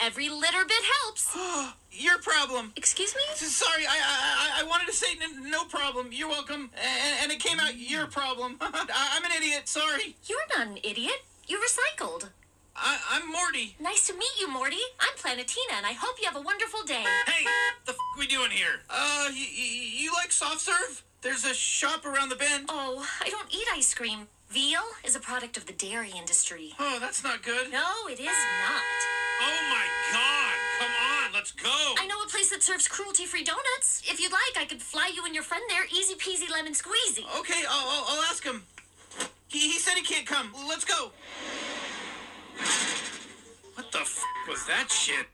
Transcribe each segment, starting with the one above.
Every little bit helps. Your problem. Excuse me? Sorry, I I, I- I wanted to say n- no problem. You're welcome, and, and it came out your problem. I'm an idiot. Sorry. You're not an idiot. You recycled. I- I'm Morty. Nice to meet you, Morty. I'm Planetina, and I hope you have a wonderful day. Hey, the f- we doing here? Uh, y- y- you like soft serve? There's a shop around the bend. Oh, I don't eat ice cream. Veal is a product of the dairy industry. Oh, that's not good. No, it is not. Oh my god! Come on, let's go! I know a place that serves cruelty free donuts. If you'd like, I could fly you and your friend there. Easy peasy lemon squeezy. Okay, I'll, I'll, I'll ask him. He, he said he can't come. Let's go. What the f was that shit?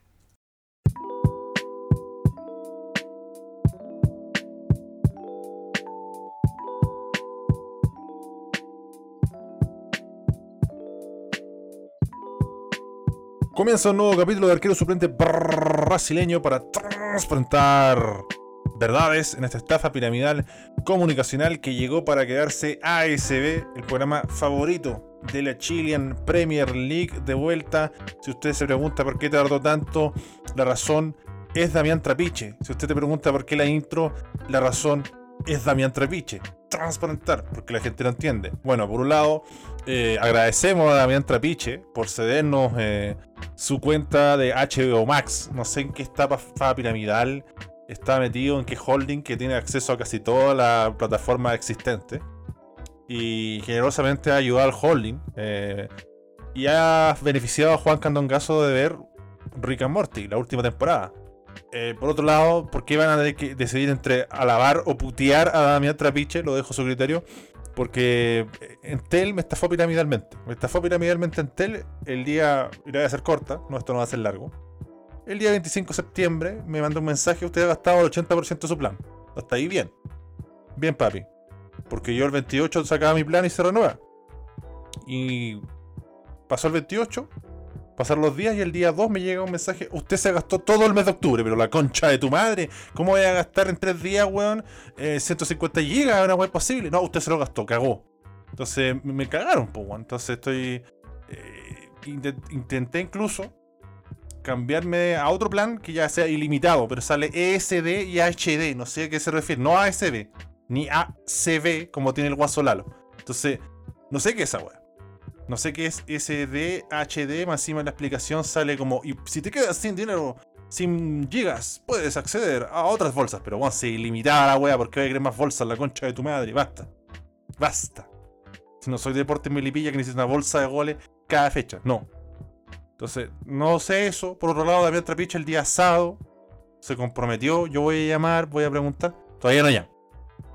Comienza un nuevo capítulo de Arquero Suplente brasileño para transparentar verdades en esta estafa piramidal comunicacional que llegó para quedarse ASB, el programa favorito de la Chilean Premier League de vuelta. Si usted se pregunta por qué tardó tanto, la razón es Damián Trapiche. Si usted te pregunta por qué la intro, la razón es Damián Trapiche. Transparentar, porque la gente no entiende. Bueno, por un lado, eh, agradecemos a Damián Trapiche por cedernos eh, su cuenta de HBO Max. No sé en qué estafa piramidal está metido, en qué holding que tiene acceso a casi toda la plataforma existente. Y generosamente ha ayudado al holding. eh, y ha beneficiado a Juan Candongazo de ver Rick and Morty, la última temporada. Eh, por otro lado, ¿por qué van a decidir entre alabar o putear a Damián Trapiche? Lo dejo a su criterio. Porque Entel me estafó piramidalmente. Me estafó piramidalmente Entel el día. Y la voy a hacer corta, no, esto no va a ser largo. El día 25 de septiembre me mandó un mensaje: Usted ha gastado el 80% de su plan. Hasta ahí bien. Bien, papi. Porque yo el 28 sacaba mi plan y se renueva. Y pasó el 28, pasaron los días y el día 2 me llega un mensaje. Usted se gastó todo el mes de octubre, pero la concha de tu madre. ¿Cómo voy a gastar en 3 días, weón? eh, 150 gigas, una weón posible. No, usted se lo gastó, cagó. Entonces me- cagaron, pues, weón. Entonces estoy. eh, intent- intenté incluso cambiarme a otro plan que ya sea ilimitado, pero sale ESD y HD. No sé a qué se refiere. No ASB, ni ACB como tiene el guaso Lalo. Entonces, no sé qué es esa weá. No sé qué es SD, HD, más encima en la explicación sale como, y si te quedas sin dinero, sin gigas, puedes acceder a otras bolsas. Pero bueno, si ilimitada la wea, porque voy a querer más bolsas, la concha de tu madre, basta. Basta. Si no soy deporte Melipilla que necesito una bolsa de goles cada fecha, no. Entonces, no sé eso. Por otro lado, Damián Trapiche el día sábado se comprometió, yo voy a llamar, voy a preguntar. Todavía no llama.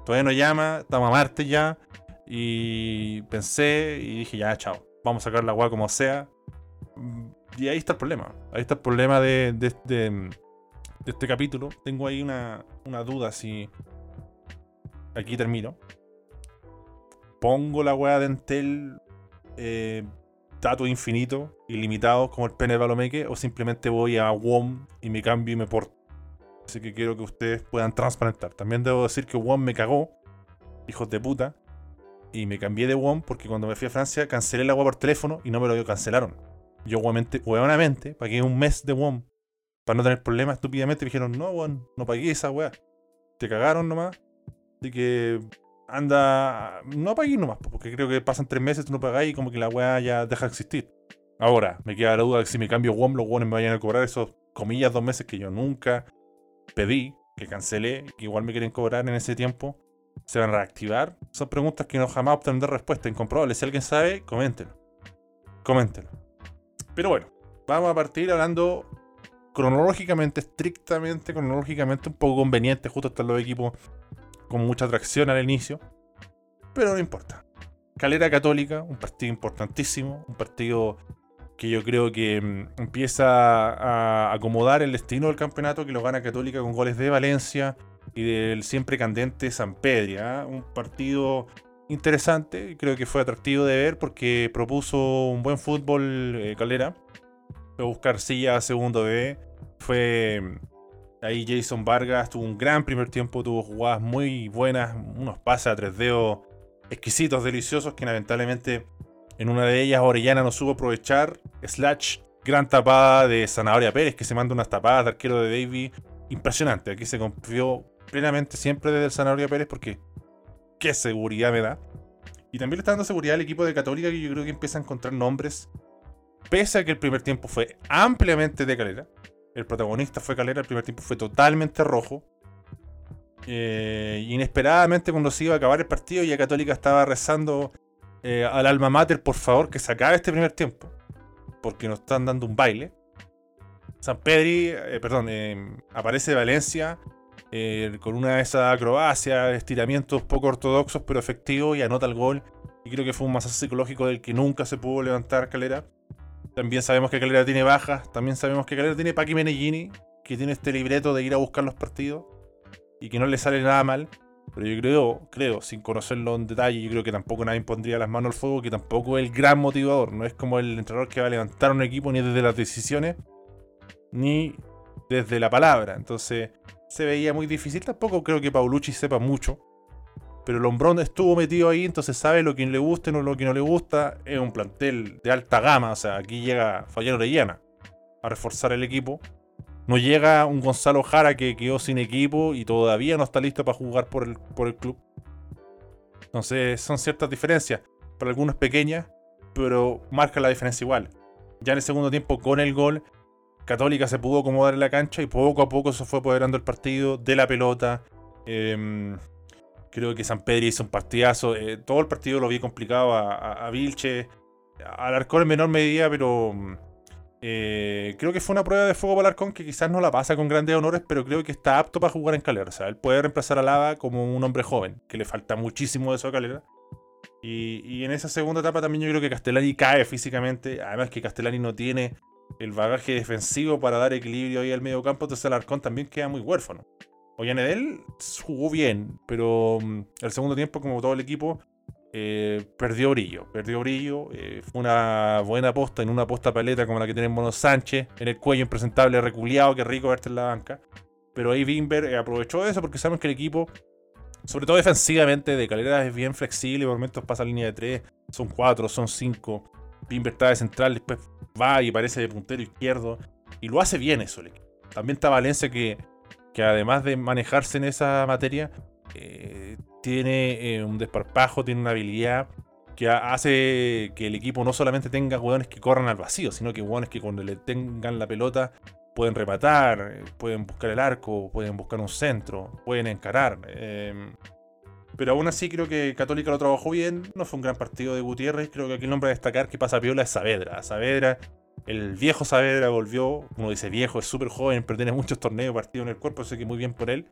Todavía no llama, estamos a martes ya. Y pensé y dije, ya, chao. Vamos a sacar la agua como sea. Y ahí está el problema. Ahí está el problema de este capítulo. Tengo ahí una, una duda si. Aquí termino. Pongo la weá de Entel. Eh, datos infinitos, ilimitados, como el pene de Palomeque, o simplemente voy a WOM y me cambio y me porto. Así que quiero que ustedes puedan transparentar. También debo decir que WOM me cagó, hijos de puta, y me cambié de WOM porque cuando me fui a Francia cancelé la agua por teléfono y no me lo cancelaron. Yo, huevonamente, pagué un mes de WOM para no tener problemas estúpidamente. Me dijeron, no, weón, no pagué esa weá. Te cagaron nomás. De que anda. No pagué nomás, po, porque creo que pasan tres meses, tú no pagáis y como que la weá ya deja de existir. Ahora, me queda la duda de que si me cambio WOM, los WOM me vayan a cobrar esos comillas dos meses que yo nunca pedí, que cancelé, que igual me quieren cobrar en ese tiempo. ¿Se van a reactivar? Son preguntas que no jamás obtendré respuesta incomprobable. Si alguien sabe, coméntelo. Coméntelo. Pero bueno, vamos a partir hablando cronológicamente, estrictamente cronológicamente, un poco conveniente. Justo están los equipos con mucha atracción al inicio. Pero no importa. Calera Católica, un partido importantísimo, un partido que yo creo que mm, empieza a acomodar el destino del campeonato, que lo gana Católica con goles de Valencia y del siempre candente San Pedria. ¿ah? Un partido interesante, creo que fue atractivo de ver porque propuso un buen fútbol eh, Calera. Fue a buscar silla a segundo B. Fue mm, ahí Jason Vargas, tuvo un gran primer tiempo, tuvo jugadas muy buenas, unos pases a tres dedos exquisitos, deliciosos, que lamentablemente en una de ellas Orellana no supo aprovechar. Slash Gran tapada de Zanahoria Pérez, que se manda unas tapadas de arquero de Davy. Impresionante. Aquí se confió plenamente siempre desde Zanahoria Pérez porque qué seguridad me da. Y también le está dando seguridad al equipo de Católica que yo creo que empieza a encontrar nombres. Pese a que el primer tiempo fue ampliamente de calera. El protagonista fue calera, el primer tiempo fue totalmente rojo. Eh, inesperadamente cuando se iba a acabar el partido ya Católica estaba rezando eh, al alma mater por favor que se acabe este primer tiempo porque nos están dando un baile. San Pedri, eh, perdón, aparece Valencia con una de esas acrobacias, estiramientos poco ortodoxos pero efectivos y anota el gol. Y creo que fue un masaje psicológico del que nunca se pudo levantar Calera. También sabemos que Calera tiene bajas también sabemos que Calera tiene Paqui Menellini que tiene este libreto de ir a buscar los partidos y que no le sale nada mal. Pero yo creo, creo, sin conocerlo en detalle, yo creo que tampoco nadie pondría las manos al fuego, que tampoco es el gran motivador. No es como el entrenador que va a levantar un equipo ni desde las decisiones, ni desde la palabra. Entonces, se veía muy difícil. Tampoco creo que Paulucci sepa mucho. Pero Lombrón estuvo metido ahí, entonces sabe lo que le gusta y lo que no le gusta. Es un plantel de alta gama. O sea, aquí llega Fallero Orellana a reforzar el equipo. No llega un Gonzalo Jara que quedó sin equipo y todavía no está listo para jugar por el, por el club. Entonces son ciertas diferencias. Para algunos pequeñas, pero marca la diferencia igual. Ya en el segundo tiempo, con el gol, Católica se pudo acomodar en la cancha y poco a poco se fue apoderando el partido de la pelota. Em, creo que San Pedro hizo un partidazo. Eh, todo el partido lo vi complicado a, a, a Vilche. Al Arcón en menor medida, pero eh, creo que fue una prueba de fuego para Alarcón que quizás no la pasa con grandes honores, pero creo que está apto para jugar en Calera. O sea, él puede reemplazar a Lava como un hombre joven, que le falta muchísimo de eso a Calera. Y, en esa segunda etapa también yo creo que Castellani cae físicamente. Además que Castellani no tiene el bagaje defensivo para dar equilibrio ahí al medio campo. Entonces Alarcón también queda muy huérfano. Ollanedel jugó bien, pero mm, el segundo tiempo, como todo el equipo, eh, perdió brillo, perdió brillo. Eh, fue una buena posta en una posta paleta como la que tiene Mono Sánchez, en el cuello impresentable, reculeado, que rico verte en la banca. Pero ahí Bimber eh, aprovechó eso porque sabemos que el equipo, sobre todo defensivamente, de calera es bien flexible. Por momentos pasa línea de 3, son 4, son 5. Bimber está de central, después va y parece de puntero izquierdo. Y lo hace bien eso el equipo. También está Valencia que, que además de manejarse en esa materia, tiene eh, un desparpajo, tiene una habilidad que hace que el equipo no solamente tenga jugadores que corran al vacío, sino que jugadores que cuando le tengan la pelota pueden rematar, pueden buscar el arco, pueden buscar un centro, pueden encarar. Em, pero aún así creo que Católica lo trabajó bien, no fue un gran partido de Gutiérrez, creo que aquí el nombre a destacar que pasa piola es Saavedra. Saavedra, el viejo Saavedra volvió, como dice viejo, es súper joven, pero tiene muchos torneos partidos en el cuerpo, así que muy bien por él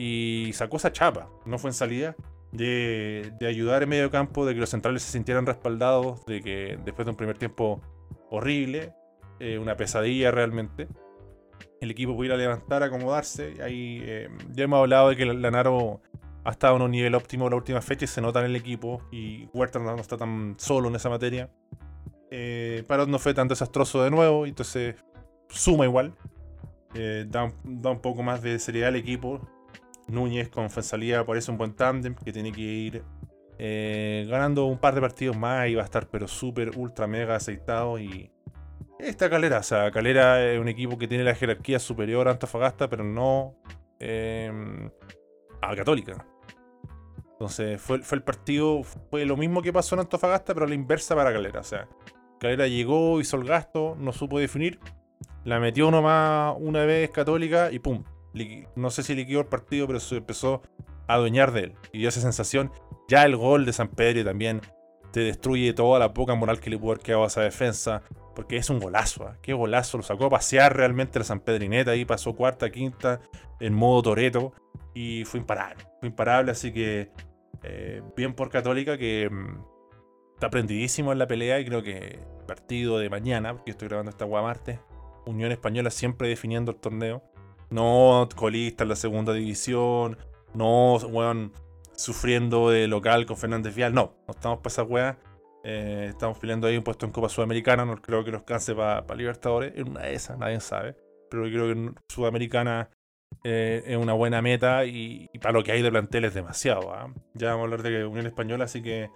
y sacó esa chapa, no fue en salida, de, ayudar en medio campo, de que los centrales se sintieran respaldados, de que después de un primer tiempo horrible, eh, una pesadilla realmente, el equipo pudiera levantar, acomodarse. Y ahí eh, ya hemos hablado de que Lanaro ha estado en un nivel óptimo la última fecha y se nota en el equipo. Y Huerta no, está tan solo en esa materia. Eh, Parot no fue tan desastroso de nuevo, entonces suma igual. Eh, da, un poco más de seriedad al equipo. Núñez con Fensalía parece un buen tándem que tiene que ir eh, ganando un par de partidos más y va a estar pero súper, ultra, mega aceitado y... Esta Calera, o sea, Calera es un equipo que tiene la jerarquía superior a Antofagasta, pero no em, a Católica. Entonces fue, fue el partido, fue lo mismo que pasó en Antofagasta, pero a la inversa para Calera. O sea, Calera llegó, hizo el gasto, no supo definir, la metió nomás una vez Católica y pum, no sé si liquidó el partido, pero se empezó a adueñar de él. Y dio esa sensación. Ya el gol de San Pedro también te destruye toda la poca moral que le pudo haber quedado a esa defensa. Porque es un golazo, ¿ah? qué golazo. Lo sacó a pasear realmente la San Pedrineta. Ahí pasó cuarta, quinta, en modo Toreto. Y fue imparable. Fue imparable, así que eh, bien por Católica que mm, está prendidísimo en la pelea. Y creo que partido de mañana, porque estoy grabando esta Guamarte, Unión Española siempre definiendo el torneo. No colista en la segunda división. No, weón, sufriendo de local con Fernández Vial. No, no estamos para esa weá. Eh, estamos peleando ahí un puesto en Copa Sudamericana. No creo que nos canse para Libertadores. En una de esas, nadie sabe. Pero creo que Sudamericana eh, es una buena meta y, para lo que hay de plantel es demasiado. ¿ah? Ya vamos a hablar de Unión Española, así que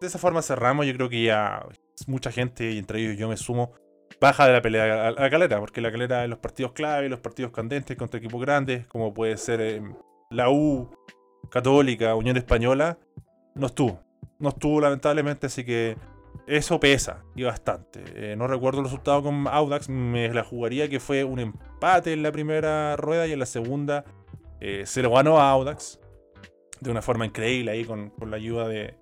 de esa forma cerramos. Yo creo que ya mucha gente, y entre ellos yo me sumo, baja de la pelea a la calera, porque la calera en los partidos clave, los partidos candentes contra equipos grandes, como puede ser eh, la U, Católica, Unión Española, no estuvo. No estuvo lamentablemente, así que eso pesa y bastante. Eh, no recuerdo el resultado con Audax, me la jugaría que fue un empate en la primera rueda y en la segunda eh, se lo ganó a Audax de una forma increíble ahí con, con la ayuda de,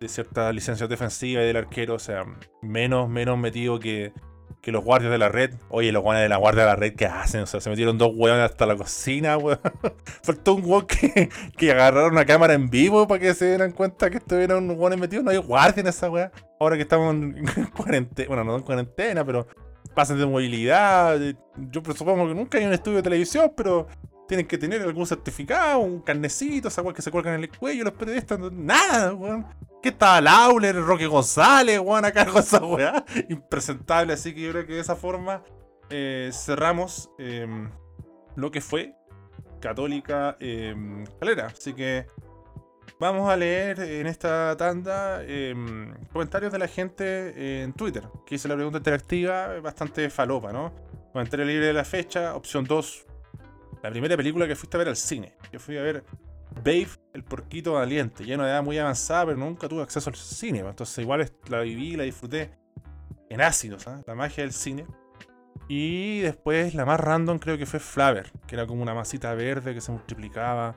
de ciertas licencias defensivas y del arquero, o sea, menos, menos metido que, que los guardias de la red. Oye, los guardias de la guardia de la red, ¿qué hacen? O sea, se metieron dos hueones hasta la cocina, weón. Faltó un weón que, que agarraron una cámara en vivo para que se dieran cuenta que estuvieron hueones metidos. No hay guardia en esa weá. Ahora que estamos en cuarentena, bueno, no en cuarentena, pero pasan de movilidad. Yo supongo que nunca hay un estudio de televisión, pero tienen que tener algún certificado, un carnecito, esa que se cuelgan en el cuello los periodistas. Nada, weón. ¿Qué estaba Lauler, Roque González, weón, a cargo de esa weá? Impresentable, así que yo creo que de esa forma eh, cerramos eh, lo que fue Católica eh, Calera. Así que vamos a leer en esta tanda em, comentarios de la gente en Twitter, que hice la pregunta interactiva, bastante falopa, ¿no? Comentario libre de la fecha, opción 2, la primera película que fuiste a ver al cine. Yo fui a ver Babe, el porquito valiente. Ya no edad muy avanzada, pero nunca tuve acceso al cine. pues, Entonces igual la viví, la disfruté en ácidos, ¿sabes? la magia del cine. Y después la más random creo que fue Flaver, que era como una masita verde que se multiplicaba.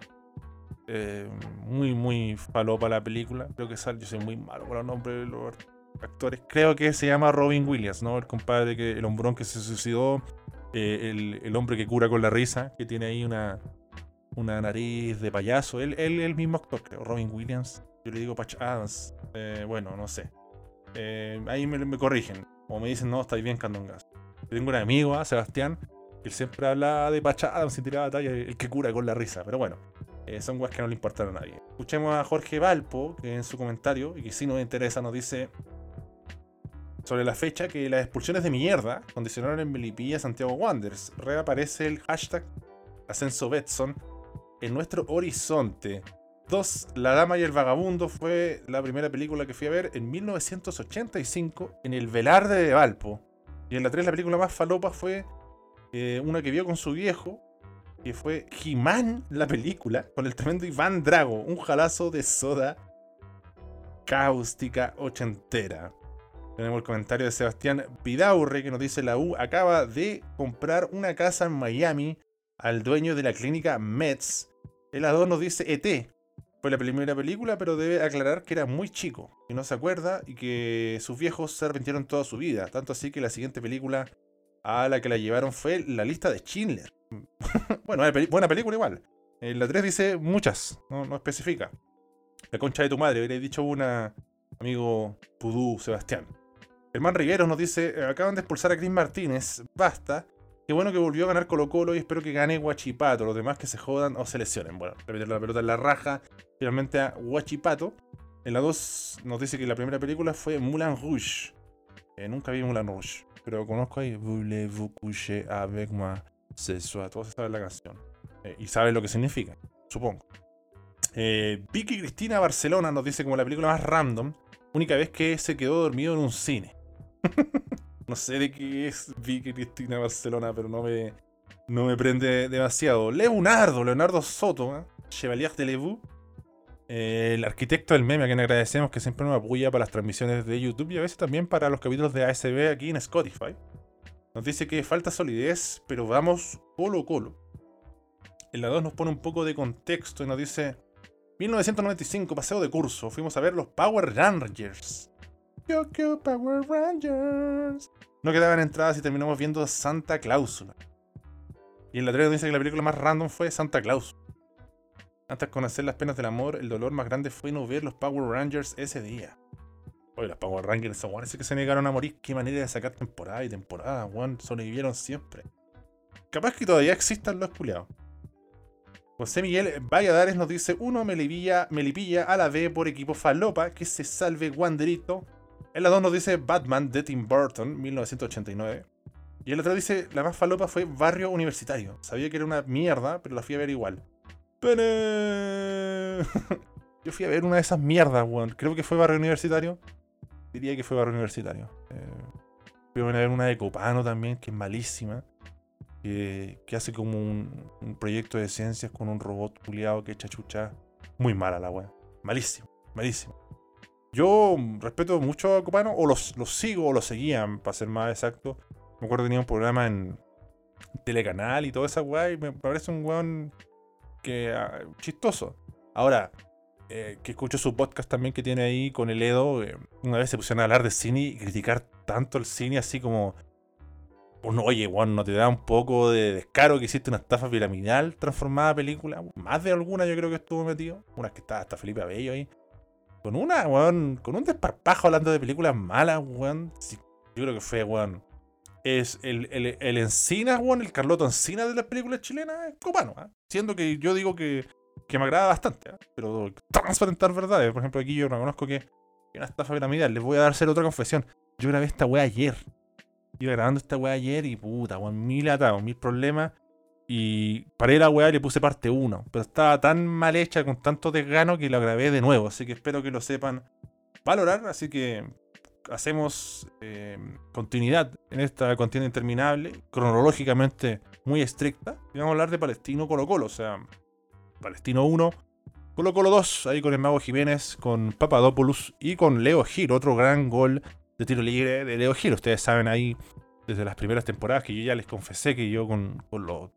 Eh, muy, muy falopa la película. Creo que sale, yo soy muy malo con los nombres de los actores. Creo que se llama Robin Williams, ¿no? El compadre que, el hombrón que se suicidó. Eh, el, el hombre que cura con la risa, que tiene ahí una, una nariz de payaso. Él, él, el mismo actor, creo. Robin Williams. Yo le digo Patch Adams. Eh, bueno, no sé. Eh, ahí me, me corrigen. O me dicen, no, estáis bien, Candongas. Tengo un amigo, ¿ah? Sebastián, que siempre habla de Patch Adams y tiraba talla, el que cura con la risa. Pero bueno, son weas que no le importan a nadie. Escuchemos a Jorge Valpo, que en su comentario, y que sí nos interesa, nos dice sobre la fecha que las expulsiones de mierda condicionaron en Melipilla Santiago Wanderers. Reaparece el hashtag Ascenso Betson en nuestro horizonte. 2. La Dama y el Vagabundo fue la primera película que fui a ver en 1985 en el Velarde de Valpo. Y en la 3 la película más falopa fue eh, una que vio con su viejo, que fue He-Man, la película, con el tremendo Iván Drago, un jalazo de soda cáustica ochentera. Tenemos el comentario de Sebastián Vidaurre que nos dice la U acaba de comprar una casa en Miami al dueño de la clínica Mets. El A2 nos dice ET. Fue la primera película, pero debe aclarar que era muy chico, que no se acuerda y que sus viejos se arrepintieron toda su vida. Tanto así que la siguiente película a la que la llevaron fue La lista de Schindler. bueno, buena película igual. En la 3 dice muchas, no, no especifica. La concha de tu madre, hubiera dicho una amigo Pudú Sebastián. Herman Rigueros nos dice, eh, acaban de expulsar a Chris Martínez, basta. Qué bueno que volvió a ganar Colo Colo y espero que gane Guachipato. Los demás que se jodan o se lesionen. Bueno, le metieron la pelota en la raja finalmente a Guachipato. En la 2 nos dice que la primera película fue Moulin Rouge. Eh, nunca vi Moulin Rouge, pero conozco ahí Voulez-vous coucher avec moi ce soir. Todos saben la canción. Eh, y saben lo que significa, supongo. Eh, Vicky Cristina Barcelona nos dice como la película más random. Única vez que se quedó dormido en un cine. no sé de qué es Vicky Cristina Barcelona, pero no me, no me prende demasiado. Leonardo, Leonardo Soto, ¿eh? Chevalier de Levu. Eh, el arquitecto del meme, a quien agradecemos que siempre nos apoya para las transmisiones de YouTube y a veces también para los capítulos de ASB aquí en Spotify. Nos dice que falta solidez, pero vamos colo colo. En la 2 nos pone un poco de contexto y nos dice 1995, paseo de curso, fuimos a ver los Power Rangers. Yo quiero Power Rangers. No quedaban entradas y terminamos viendo Santa Cláusula. Y en la 3 nos dice que la película más random fue Santa Claus. Antes de conocer las penas del amor, el dolor más grande fue no ver los Power Rangers ese día. Oye, los Power Rangers, esos guanes que se negaron a morir, qué manera de sacar temporada y temporada, weón, sobrevivieron siempre. Capaz que todavía existan los culiados. José Miguel Valladares nos dice: uno Melipilla, Melipilla a la B por equipo falopa, que se salve Wanderito. En la 2 nos dice Batman de Tim Burton, 1989. Y la 3 dice: la más falopa fue Barrio Universitario. Sabía que era una mierda, pero la fui a ver igual. Pene. Yo fui a ver una de esas mierdas, weón. Creo que fue Barrio Universitario. Diría que fue Barrio Universitario. Eh, Fui a ver una de Copano también, que es malísima. Que, hace como un, proyecto de ciencias con un robot puliado que echa chucha. Muy mala la weá. Malísimo, malísimo. Yo respeto mucho a Copano, o los, los sigo, o los seguían, para ser más exacto. Me acuerdo que tenía un programa en Telecanal y toda esa weá, y me parece un weón que ah, chistoso. Ahora, eh, que escucho su podcast también que tiene ahí con el Edo, eh, una vez se pusieron a hablar de cine y criticar tanto el cine así como... Bueno, oye, weón, ¿no te da un poco de descaro que hiciste una estafa piramidal transformada a película? Más de alguna yo creo que estuvo metido. Una que está hasta Felipe Abello ahí. Con una, weón, con un desparpajo hablando de películas malas, weón. Yo creo que fue, weón. Es el, el, el Encina, weón, el Carloto Encina de las películas chilenas, es copano, ¿ah? Siendo que yo digo que, que me agrada bastante, ¿ah? pero transparentar verdades. Por ejemplo, aquí yo reconozco que una estafa piramidal. Les voy a hacer otra confesión. Yo grabé esta weá ayer. Iba grabando esta weá ayer y puta, weón, mil atados, mil problemas. Y paré la weá le puse parte 1. Pero estaba tan mal hecha, con tanto desgano, que la grabé de nuevo. Así que espero que lo sepan valorar. Así que hacemos eh, continuidad en esta contienda interminable, cronológicamente muy estricta. Y vamos a hablar de Palestino Colo Colo. O sea, Palestino 1, Colo Colo 2, ahí con el Mago Jiménez, con Papadopoulos y con Leo Gil. Otro gran gol de tiro libre de Leo Gil. Ustedes saben ahí desde las primeras temporadas que yo ya les confesé que yo con, con los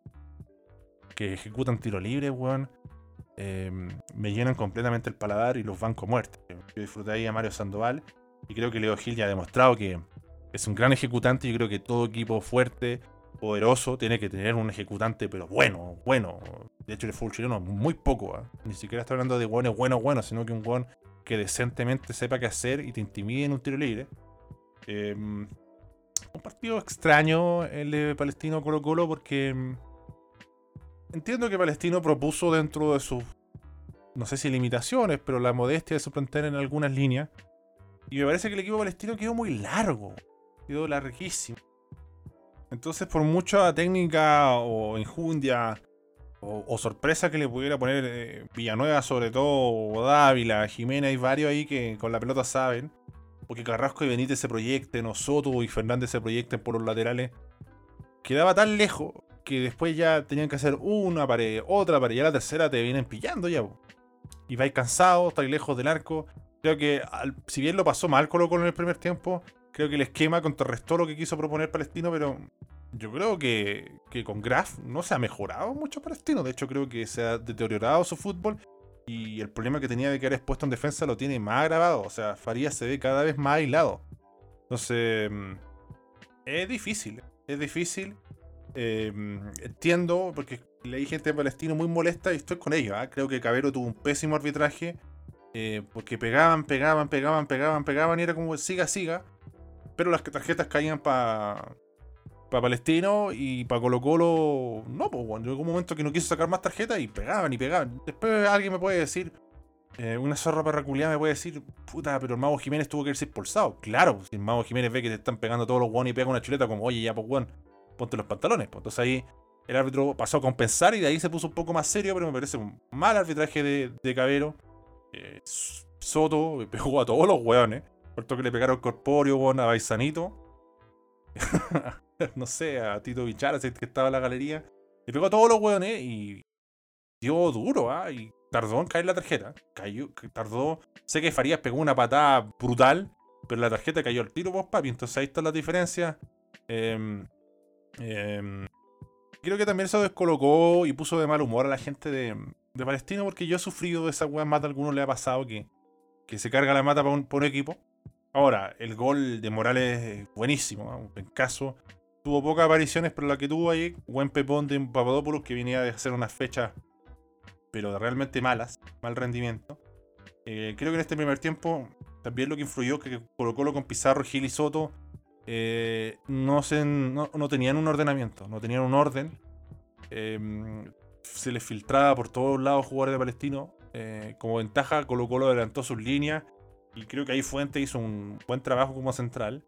que ejecutan tiro libre, weón, eh, me llenan completamente el paladar y los banco muertos. Yo disfruté ahí a Mario Sandoval y creo que Leo Gil ya ha demostrado que es un gran ejecutante y yo creo que todo equipo fuerte, poderoso, tiene que tener un ejecutante, pero bueno, bueno. De hecho, el fútbol chileno muy poco, ¿eh? ni siquiera está hablando de buenos, bueno, bueno, sino que un weón que decentemente sepa qué hacer y te intimide en un tiro libre. Eh, un partido extraño el de Palestino Colo Colo porque entiendo que Palestino propuso dentro de sus, no sé si limitaciones, pero la modestia de su plantel en algunas líneas. Y me parece que el equipo palestino quedó muy largo, quedó larguísimo. Entonces, por mucha técnica o injundia o, sorpresa que le pudiera poner eh, Villanueva, sobre todo, o Dávila, Jimena, hay varios ahí que con la pelota saben. Porque Carrasco y Benítez se proyecten, o Soto y Fernández se proyecten por los laterales. Quedaba tan lejos que después ya tenían que hacer una pared, otra pared, ya la tercera te vienen pillando ya. Y vais cansados, estáis lejos del arco. Creo que, si bien lo pasó mal Colo Colo en el primer tiempo, creo que el esquema contrarrestó lo que quiso proponer Palestino, pero yo creo que, que con Graf no se ha mejorado mucho Palestino. De hecho, creo que se ha deteriorado su fútbol y el problema que tenía de quedar expuesto en defensa lo tiene más agravado. O sea, Farías se ve cada vez más aislado. Entonces, mm, es difícil. Es difícil. Eh, entiendo, porque leí gente de Palestino muy molesta y estoy con ellos. ¿ah? Creo que Cabero tuvo un pésimo arbitraje. eh, porque pegaban, pegaban, pegaban, pegaban, pegaban y era como siga, siga. Pero las tarjetas caían para para Palestino y para Colo Colo. No, pues bueno, llegó un momento que no quiso sacar más tarjetas y pegaban y pegaban. Después alguien me puede decir, eh, una zorra perraculiada me puede decir, puta, pero el Mago Jiménez tuvo que irse expulsado. Claro, si el Mago Jiménez ve que te están pegando todos los guanes y pega una chuleta, como, oye, ya, pues, weón, ponte los pantalones. Pues entonces ahí el árbitro pasó a compensar y de ahí se puso un poco más serio, pero me parece un mal arbitraje de, de Cabero. Eh, Soto pegó a todos los weones. Todo que le pegaron corpóreo, weón, a Baisanito. no sé, a Tito Bichara, que estaba en la galería. Le pegó a todos los weones y dio duro, ¿ah? Y tardó en caer la tarjeta. Cayó, tardó. Sé que Farías pegó una patada brutal, pero la tarjeta cayó al tiro, vos, papi. Entonces ahí está la diferencia. Em, em, creo que también eso descolocó y puso de mal humor a la gente de, de Palestino, porque yo he sufrido de esa weá más de algunos le ha pasado que, que se carga la mata para un, pa' un equipo. Ahora, el gol de Morales es buenísimo, ¿ah? un pencazo. Tuvo pocas apariciones, pero la que tuvo ahí, buen pepón de Papadopoulos que venía de hacer unas fechas, pero realmente malas, mal rendimiento. Eh, creo que en este primer tiempo también lo que influyó que Colo Colo con Pizarro, Gil y Soto eh, no, tenían un ordenamiento, no tenían un orden. Eh, se les filtraba por todos lados jugadores de Palestino. Eh, como ventaja, Colo Colo adelantó sus líneas y creo que ahí Fuente hizo un buen trabajo como central.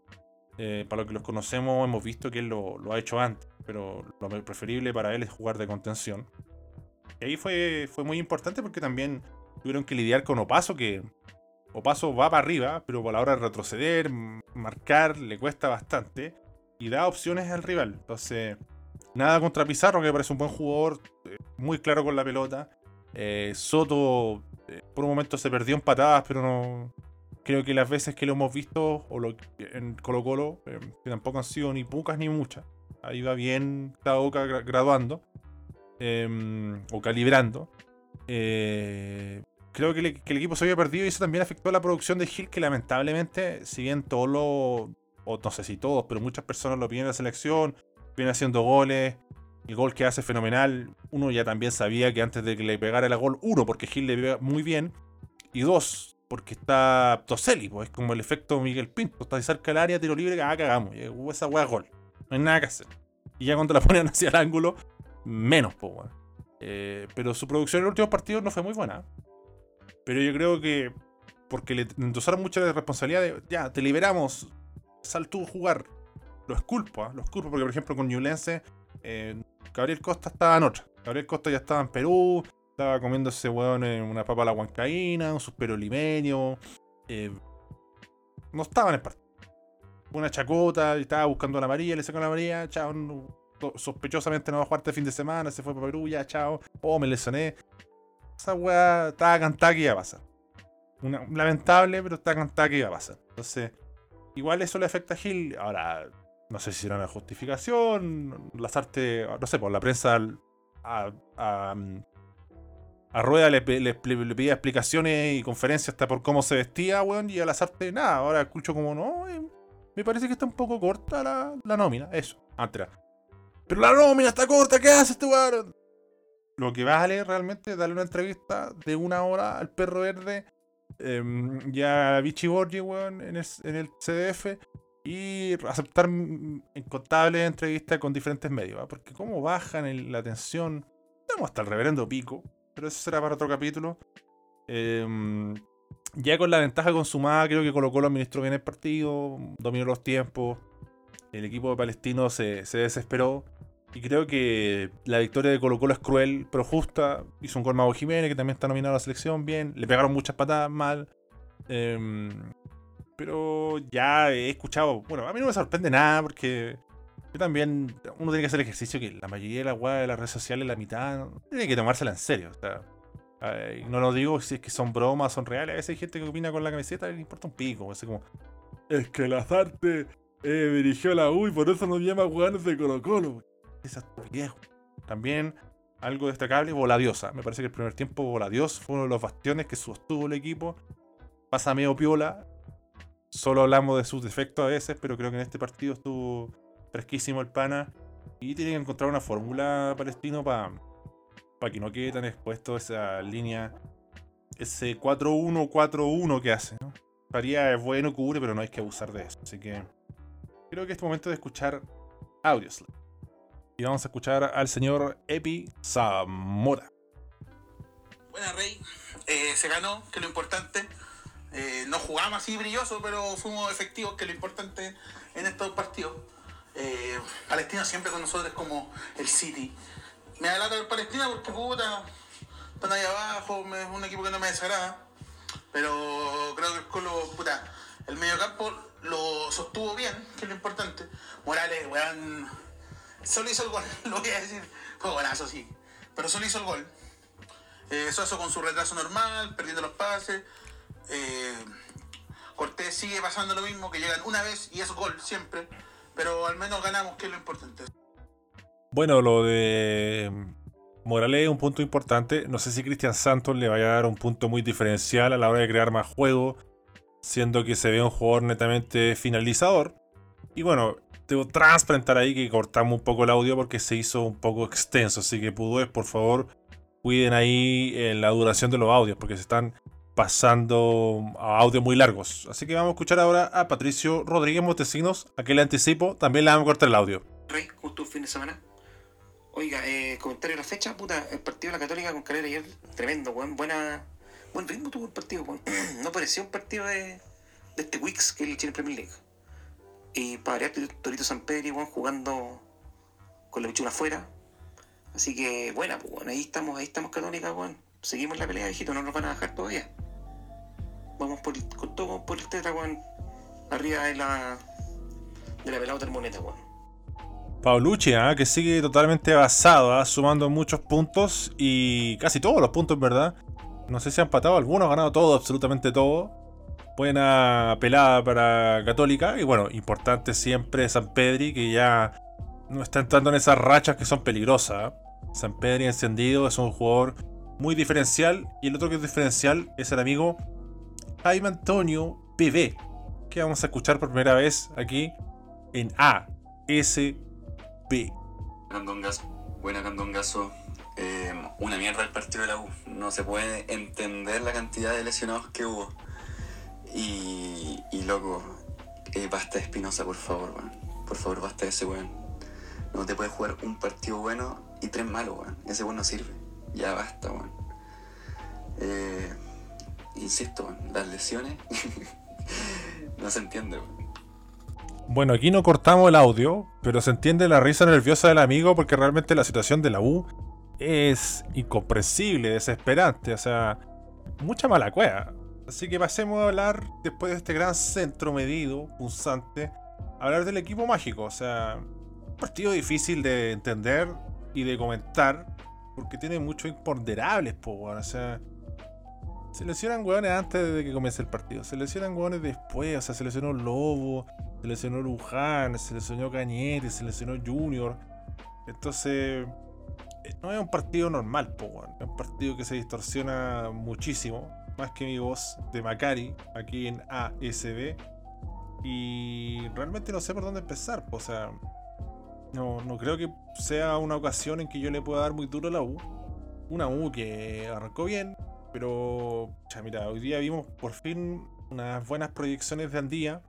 Eh, para los que los conocemos hemos visto que él lo, lo ha hecho antes, pero lo preferible para él es jugar de contención. Y ahí fue, fue muy importante porque también tuvieron que lidiar con Opaso, que Opaso va para arriba, pero por la hora de retroceder, marcar, le cuesta bastante. Y da opciones al rival. Entonces, nada contra Pizarro, que parece un buen jugador, eh, muy claro con la pelota. Eh, Soto, eh, por un momento se perdió en patadas, pero no. Creo que las veces que lo hemos visto, o lo, en Colo Colo, que tampoco han sido ni pocas ni muchas. Ahí va bien boca graduando. Em, o calibrando. Eh, creo que, el equipo se había perdido y eso también afectó a la producción de Gil, que lamentablemente, si bien todos los, o no sé si todos, pero muchas personas lo piden en la selección, viene haciendo goles, el gol que hace fenomenal, uno ya también sabía que antes de que le pegara el gol, uno, porque Gil le pega muy bien, y dos, porque está Toseli, pues es como el efecto Miguel Pinto, está cerca del área, tiro libre, ah, cagamos, y esa weá gol, no hay nada que hacer. Y ya cuando la ponen hacia el ángulo, menos, pues, pero su producción en los últimos partidos no fue muy buena. Pero yo creo que porque le endosaron mucha responsabilidad de, ya, te liberamos, sal tú a jugar. Lo esculpo, ¿eh? lo esculpo porque, por ejemplo, con Ñublense, eh, Gabriel Costa estaba en otra. Gabriel Costa ya estaba en Perú, estaba comiéndose, weón, en una papa a la huancaína, un suspiro limeño. Eh, no estaba en el partido. Una chacota, estaba buscando a la María, le sacó a la María, chao, sospechosamente no va a jugar este fin de semana, se fue para Perú, ya, chao. Oh, me lesioné esa weá estaba cantada que iba a pasar. lamentable, pero estaba cantada que iba a pasar. Entonces, igual eso le afecta a Gil. Ahora, no sé si era una justificación. Las artes, no sé, por pues, la prensa a, a, a Rueda le, pedía explicaciones y conferencias hasta por cómo se vestía, weón, y a las artes nada. Ahora escucho como, no, eh, me parece que está un poco corta la, la nómina. Eso, antes. Pero la nómina está corta, ¿qué hace este weón? Lo que vale realmente es darle una entrevista de una hora al perro verde eh, y a Vichy Borgi, weón, en el, CDF y aceptar incontables entrevistas con diferentes medios, porque cómo bajan la tensión, estamos hasta el reverendo pico, pero eso será para otro capítulo. Em, ya con la ventaja consumada, creo que colocó los ministros bien el partido, dominó los tiempos, el equipo de Palestino se desesperó. Y creo que la victoria de Colo Colo es cruel, pero justa. Hizo un gol Mago Jiménez, que también está nominado a la selección, bien. Le pegaron muchas patadas mal. Em, pero ya he escuchado. Bueno, a mí no me sorprende nada porque yo también. Uno tiene que hacer ejercicio que la mayoría de la weá de las redes sociales, la mitad, tiene que tomársela en serio. O sea, no lo digo si es que son bromas, son reales. A veces hay gente que opina con la camiseta y le importa un pico. Así como, es que el azarte eh, dirigió la U y por eso nos llama jugadores de Colo Colo esa También algo destacable, Voladiosa. Me parece que el primer tiempo Voladios fue uno de los bastiones que sostuvo el equipo. Pasa medio piola. Solo hablamos de sus defectos a veces, pero creo que en este partido estuvo fresquísimo el pana. Y tiene que encontrar una fórmula palestino para que no quede tan expuesto esa línea, ese 4-1-4-1 que hace. ¿no? Bueno, cubre, pero no hay que abusar de eso. Así que creo que es momento de escuchar audios. Y vamos a escuchar al señor Epi Zamora. Buena, Rey. Eh, se ganó, que lo importante. Eh, no jugamos así brilloso, pero fuimos efectivos, que lo importante en estos partidos. Eh, Palestina siempre con nosotros como el City. Me da lata el Palestina porque puta, están ahí abajo, es un equipo que no me desagrada. Pero creo que el Colo, puta, el mediocampo lo sostuvo bien, que es lo importante. Morales, weón Solo hizo el gol, lo voy a decir. Fue golazo, sí. Pero solo hizo el gol. Eh, Soso con su retraso normal, perdiendo los pases. Eh, Cortés sigue pasando lo mismo, que llegan una vez y es gol siempre. Pero al menos ganamos, que es lo importante. Bueno, lo de Morales es un punto importante. No sé si Cristian Santos le vaya a dar un punto muy diferencial a la hora de crear más juego, siendo que se ve un jugador netamente finalizador. Y bueno, debo transparentar ahí que cortamos un poco el audio porque se hizo un poco extenso. Así que Pudúes, por favor, cuiden ahí eh, la duración de los audios porque se están pasando a audios muy largos. Así que vamos a escuchar ahora a Patricio Rodríguez Montesinos, a que le anticipo, también le vamos a cortar el audio. Rey, justo fin de semana. Oiga, eh, comentario de la fecha, puta, el partido de la Católica con Calera ayer, tremendo, buen, buena, buen ritmo tuvo el partido, no parecía un partido de, de este Wix que es el Chile Premier League. Y para Torito San Pedro, igual jugando con la bichura afuera. Así que, buena, pues, bueno, ahí estamos, ahí estamos Católica, bueno. Seguimos la pelea, hijito, no nos van a dejar todavía. vamos por, con todo por el tetra, weón. Arriba de la. de la pelota termoneta, weón. Paulucci, ¿ah? que sigue totalmente basado, ¿ah? sumando muchos puntos y casi todos los puntos, verdad. No sé si han empatado algunos, ha ganado todo, absolutamente todo. Buena pelada para Católica y bueno, importante siempre San Pedri, que ya no está entrando en esas rachas que son peligrosas. San Pedri encendido es un jugador muy diferencial y el otro que es diferencial es el amigo Jaime Antonio PB, que vamos a escuchar por primera vez aquí en ASB. Buena Candongazo. Eh, una mierda el partido de la U. No se puede entender la cantidad de lesionados que hubo. Y, y loco, eh, basta de Espinosa, por favor, weón. Por favor, basta de ese weón. No te puedes jugar un partido bueno y tres malos, weón. Ese weón no sirve. Ya basta, weón. Eh, insisto, weón, las lesiones no se entiende, weón. Bueno, aquí no cortamos el audio, pero se entiende la risa nerviosa del amigo porque realmente la situación de la U es incomprensible, desesperante, o sea, mucha mala cueva. Así que pasemos a hablar, después de este gran centro medido, punzante, hablar del equipo mágico, o sea, un partido difícil de entender y de comentar, porque tiene muchos imponderables, po, o sea, se lesionan hueones antes de que comience el partido, se lesionan hueones después, o sea, se lesionó Lobo, se lesionó Luján, se lesionó Cañete, se lesionó Junior. Entonces, eh, no es un partido normal, po, es un partido que se distorsiona muchísimo, más que mi voz de Macari aquí en ASB. Y realmente no sé por dónde empezar, o sea, no, no creo que sea una ocasión en que yo le pueda dar muy duro a la U. Una U que arrancó bien, pero, ya mira, hoy día vimos por fin unas buenas proyecciones de Andía,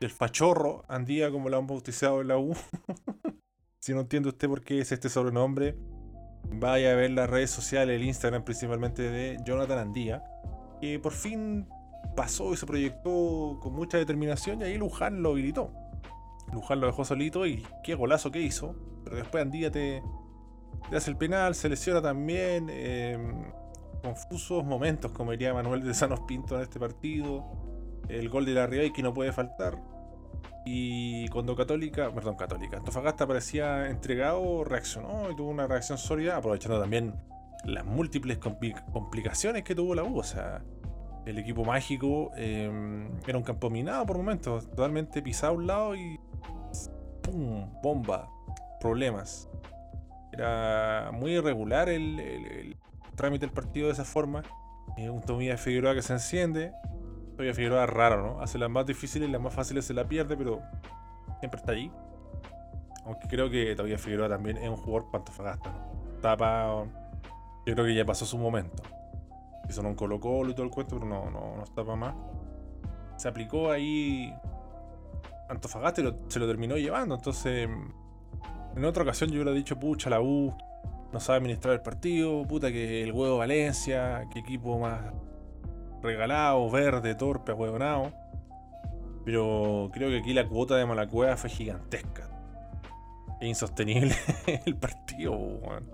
del fachorro Andía, como lo han bautizado en la U. si no entiende usted por qué es este sobrenombre, vaya a ver las redes sociales, el Instagram principalmente de Jonathan Andía, que por fin pasó y se proyectó con mucha determinación y ahí Luján lo habilitó. Luján lo dejó solito y qué golazo que hizo. Pero después Andía te, hace el penal, se lesiona también. eh, confusos momentos, como diría Manuel de Sanos Pinto en este partido. El gol de la Ribey que no puede faltar. Y cuando Católica, perdón, Católica, Antofagasta parecía entregado, reaccionó y tuvo una reacción sólida, aprovechando también las múltiples compli- complicaciones que tuvo la U. O sea, el equipo mágico eh, era un campo minado por momentos, totalmente pisado a un lado y. ¡Pum! Bomba. Problemas. Era muy irregular el, trámite del partido de esa forma. Un Tomía Figueroa que se enciende. Tomía Figueroa raro, ¿no? Hace las más difíciles y las más fáciles se la pierde, pero siempre está allí. Aunque creo que todavía Figueroa también es un jugador pantofagasta. Tapa. Yo creo que ya pasó su momento. Hizo un Colo Colo y todo el cuento, pero no, no, no está para más. Se aplicó ahí Antofagasta y se lo terminó llevando. Entonces, en otra ocasión yo hubiera dicho, pucha, la U no sabe administrar el partido, puta que el huevo Valencia, que equipo más regalado, verde, torpe, huevonado. Pero creo que aquí la cuota de Malacueva fue gigantesca. E insostenible el partido, weón.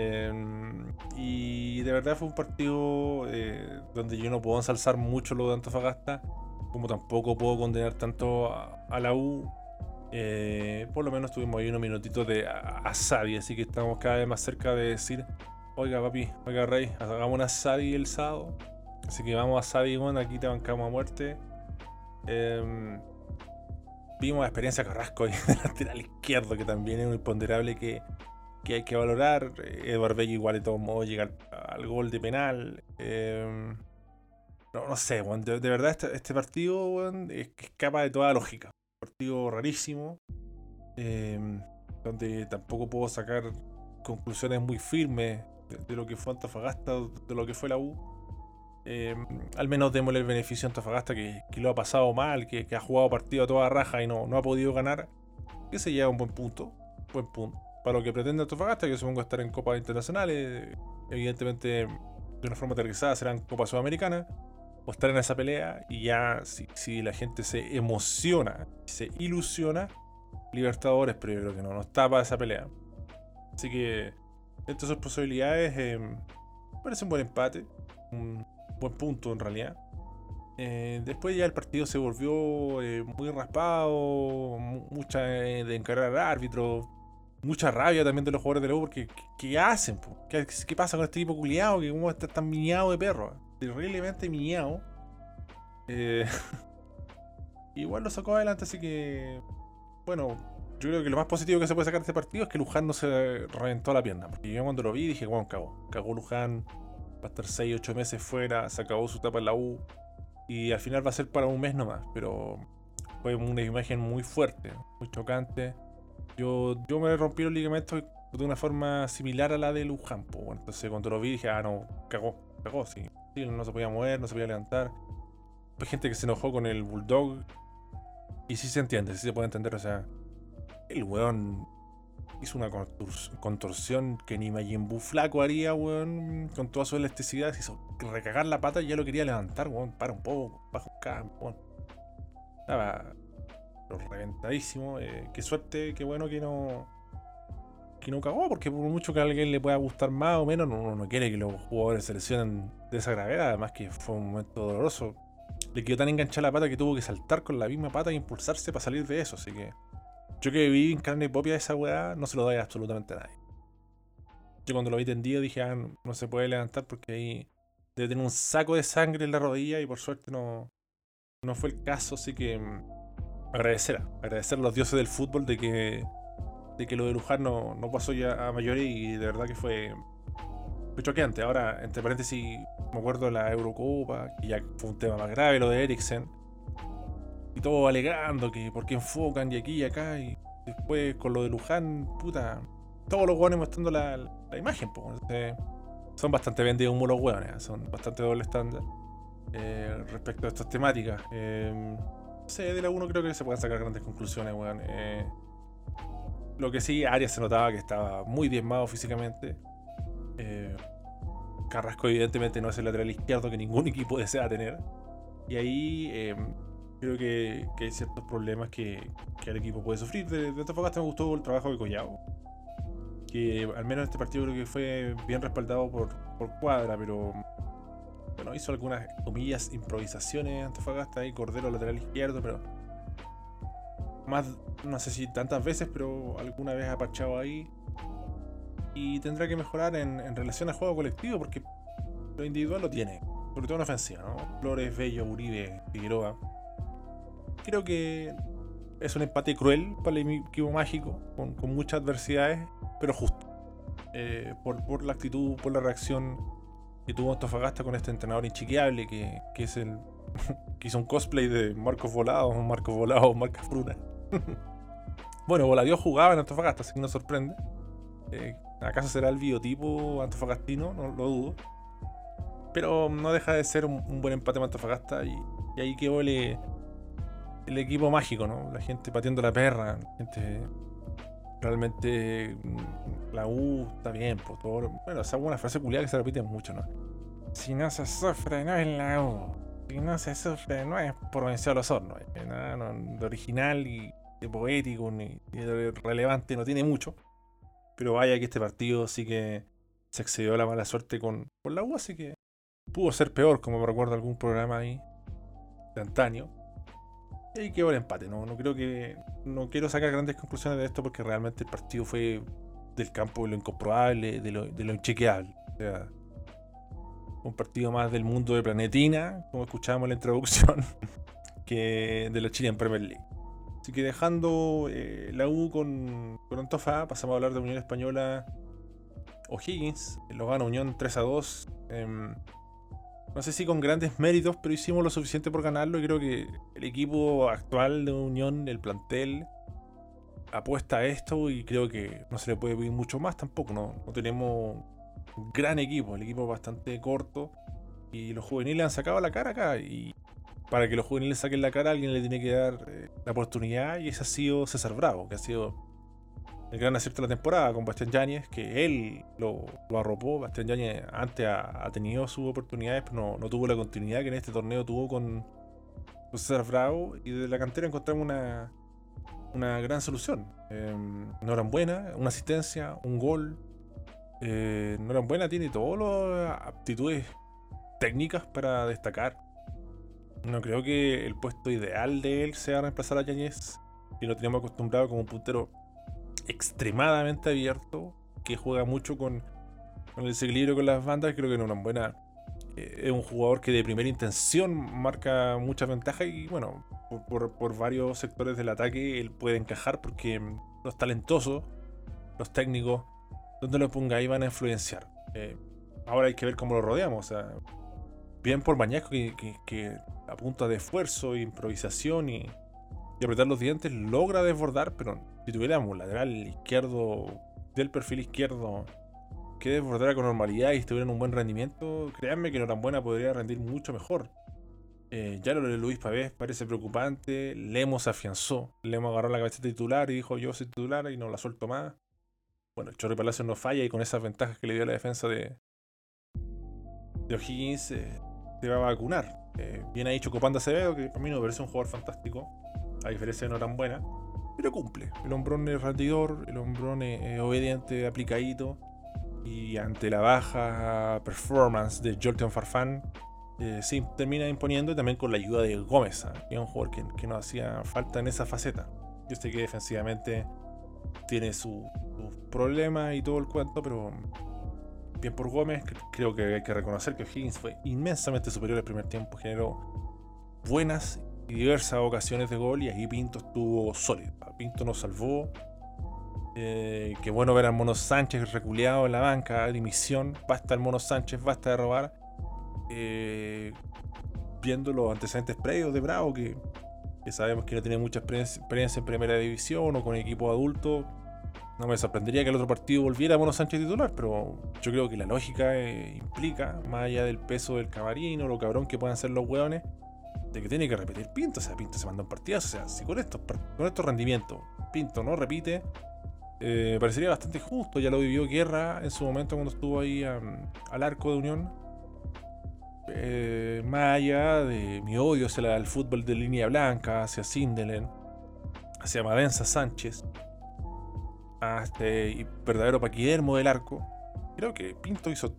Em, y de verdad fue un partido eh, donde yo no puedo ensalzar mucho lo de Antofagasta, como tampoco puedo condenar tanto a, la U. Eh, por lo menos tuvimos ahí unos minutitos de asadi, así que estamos cada vez más cerca de decir, oiga papi, oiga rey, hagamos una asadi el sábado. Así que vamos a asadi, bueno, aquí te bancamos a muerte. Em, vimos la experiencia Carrasco ahí de lateral izquierdo, que también es un imponderable que, que hay que valorar. Eh, Eduard Bello igual de todos modos llega al, gol de penal. Em, no, no sé, weón, de, verdad este, este partido es que escapa de toda lógica. Partido rarísimo, em, donde tampoco puedo sacar conclusiones muy firmes de, lo que fue Antofagasta, de lo que fue la U. Eh, al menos démosle el beneficio a Antofagasta que, que lo ha pasado mal, que, que ha jugado partido a toda raja y no, no ha podido ganar, que se lleva un buen punto, buen punto. Para lo que pretende Antofagasta, que supongo estar en copas internacionales, evidentemente de una forma aterrizada serán Copa Sudamericana, o estar en esa pelea y ya si, si la gente se emociona, se ilusiona, Libertadores, pero que no, no está para esa pelea. Así que, entre sus posibilidades, eh, parece un buen empate, un buen punto en realidad. Eh, después ya el partido se volvió eh, muy raspado, mu- mucha de encarar al árbitro, mucha rabia también de los jugadores de la U porque ¿qué, hacen? ¿Qué, pasa con este equipo culiado que cómo está tan miñado de perro? Terriblemente miñado. Eh, igual lo sacó adelante, así que bueno, yo creo que lo más positivo que se puede sacar de este partido es que Luján no se reventó la pierna. Porque yo cuando lo vi dije, bueno, cagó. Cagó Luján, va a estar 6, 8 meses fuera, se acabó su etapa en la U. Y al final va a ser para un mes nomás. Pero fue una imagen muy fuerte, muy chocante. Yo, yo me rompí los ligamentos de una forma similar a la de Luján. Bueno, entonces cuando lo vi dije, ah, no, cagó, cagó, sí. Sí, no se podía mover, no se podía levantar. Hay gente que se enojó con el Bulldog. Y sí se entiende, sí se puede entender, o sea, el weón hizo una contor- contorsión que ni Majin Buu flaco haría, weón, con toda su elasticidad. Se hizo recagar la pata y ya lo quería levantar, weón. Para un poco, bajo acá, weón. Estaba reventadísimo. eh, qué suerte, qué bueno que no. Que no cagó, porque por mucho que a alguien le pueda gustar más o menos, uno no quiere que los jugadores se lesionen de esa gravedad. Además, que fue un momento doloroso. Le quedó tan enganchada la pata que tuvo que saltar con la misma pata e impulsarse para salir de eso. Así que yo que viví en carne propia esa weá, no se lo doy absolutamente a nadie. Yo cuando lo vi tendido dije, ah, no, no se puede levantar porque ahí debe tener un saco de sangre en la rodilla y por suerte no, no fue el caso. Así que mm, agradecer, agradecer a los dioses del fútbol de que, de que lo de Luján no, no pasó ya a mayores y de verdad que fue, fue choqueante. Ahora, entre paréntesis, me acuerdo de la Eurocopa, que ya fue un tema más grave, lo de Eriksen y todo alegando que por qué enfocan y aquí y acá y después con lo de Luján, puta, todos los hueones mostrando la, la imagen, po. Son bastante vendidos humo los hueones, son bastante doble estándar eh, respecto a estas temáticas. Eh, no sé, de la 1 creo que se pueden sacar grandes conclusiones, weón. Eh, lo que sí, Arias se notaba que estaba muy diezmado físicamente. Eh, Carrasco evidentemente no es el lateral izquierdo que ningún equipo desea tener. Y ahí eh, creo que, que hay ciertos problemas que, que el equipo puede sufrir. De, de Antofagasta me gustó el trabajo de Collao. Que al menos en este partido creo que fue bien respaldado por, por Cuadra, pero bueno, hizo algunas comillas improvisaciones Antofagasta y Cordero lateral izquierdo, pero más, no sé si tantas veces, pero alguna vez ha parchado ahí. Y tendrá que mejorar en, en relación al juego colectivo, porque lo individual lo tiene, sobre todo en ofensiva, ¿no? Flores, Bello, Uribe, Figueroa. Creo que es un empate cruel para el equipo mágico, con, con muchas adversidades, pero justo. Eh, por, por la actitud, por la reacción que tuvo Antofagasta con este entrenador inchiqueable que, que es el que hizo un cosplay de Marcos Volados, Marcos Volados, Marcas Fruna. bueno, Voladio jugaba en Antofagasta, así que no sorprende. Eh, ¿Acaso será el biotipo antofagastino? No lo dudo. Pero no deja de ser un, buen empate para Antofagasta y, ahí quedó el, el equipo mágico, ¿no? La gente pateando la perra, la gente realmente mm, la U está bien, por todo. Bueno, esa es una frase culiada que se repite mucho, ¿no? Si no se sufre, no es la U. Si no se sufre, no es Provincial Osorno. Eh, Nada no, de original y de poético ni de relevante no tiene mucho. Pero vaya que este partido sí que se excedió la mala suerte con, con la U, así que pudo ser peor, como recuerdo algún programa ahí de antaño. Y quedó el empate, ¿no? No creo que. No quiero sacar grandes conclusiones de esto porque realmente el partido fue del campo de lo incomprobable, de lo, de lo inchequeable. O sea, un partido más del mundo de Planetina, como escuchábamos en la introducción, que de la Chilean Premier League. Así que dejando eh, la U con, con Antofa, pasamos a hablar de Unión Española O'Higgins. Lo gana Unión 3 a 2. em, no sé si con grandes méritos, pero hicimos lo suficiente por ganarlo y creo que el equipo actual de Unión, el plantel, apuesta a esto y creo que no se le puede pedir mucho más tampoco. No, no tenemos un gran equipo, el equipo es bastante corto y los juveniles han sacado la cara acá y para que los juveniles saquen la cara alguien le tiene que dar eh, la oportunidad y ese ha sido César Bravo, que ha sido el gran acierto de la temporada con Bastián Yáñez, que él lo, lo arropó. Bastián Yáñez antes ha, tenido sus oportunidades, pero no, no tuvo la continuidad que en este torneo tuvo con, César Bravo. Y desde la cantera encontramos una, una gran solución. Eh, Norambuena, una asistencia, un gol. Eh, Norambuena tiene todas las aptitudes técnicas para destacar. No creo que el puesto ideal de él sea reemplazar a Yañez. Y lo tenemos acostumbrado como un puntero extremadamente abierto, que juega mucho con, el desequilibrio con las bandas. Creo que es una buena. eh, es un jugador que de primera intención marca muchas ventajas y bueno, por, varios sectores del ataque él puede encajar porque mm, los talentosos, los técnicos, donde lo ponga ahí van a influenciar. Eh, ahora hay que ver cómo lo rodeamos. O sea, bien por Mañasco que, que- de esfuerzo, improvisación y, y apretar los dientes logra desbordar, pero si tuviéramos lateral izquierdo del perfil izquierdo que desbordara con normalidad y estuviera en un buen rendimiento, créanme que Norambuena podría rendir mucho mejor. Eh, ya lo de Luis Pavés parece preocupante. Lemos afianzó. Lemos agarró la cabeza titular y dijo: Yo soy titular y no la suelto más. Bueno, Chorri Palacio no falla y con esas ventajas que le dio la defensa de, de O'Higgins eh, se va a vacunar. Eh, viene ahí Chocopanda Acevedo, que para mí me parece un jugador fantástico, a diferencia de Norambuena, pero cumple. El hombrón es rendidor, el hombrón es, obediente, aplicadito. Y ante la baja performance de Jolteon Farfán, eh, sí, termina imponiendo y también con la ayuda de Gómez, ¿ah? que es un jugador que, que nos hacía falta en esa faceta. Yo sé que defensivamente tiene sus su problemas y todo el cuento, pero bien por Gómez, cre- creo que hay que reconocer que Higgins fue inmensamente superior al primer tiempo, generó buenas diversas ocasiones de gol y ahí Pinto estuvo sólido. Pinto nos salvó. Eh, qué bueno ver al Mono Sánchez reculeado en la banca, dimisión. Basta el Mono Sánchez, basta de robar. Eh, viendo los antecedentes previos de Bravo, que, sabemos que no tiene mucha experiencia, en primera división o con equipo adulto. No me sorprendería que el otro partido volviera a Mono Sánchez titular, pero yo creo que la lógica eh, implica, más allá del peso del camarino, lo cabrón que puedan ser los hueones, de que tiene que repetir Pinto. O sea, Pinto se manda un partido. O sea, si con estos, con estos rendimientos Pinto no repite, eh, parecería bastante justo. Ya lo vivió Guerra en su momento cuando estuvo ahí al arco de Unión. Eh, más allá de mi odio hacia el fútbol de línea blanca, hacia Sindelen, hacia Madenza Sánchez, a este verdadero paquidermo del arco, creo que Pinto hizo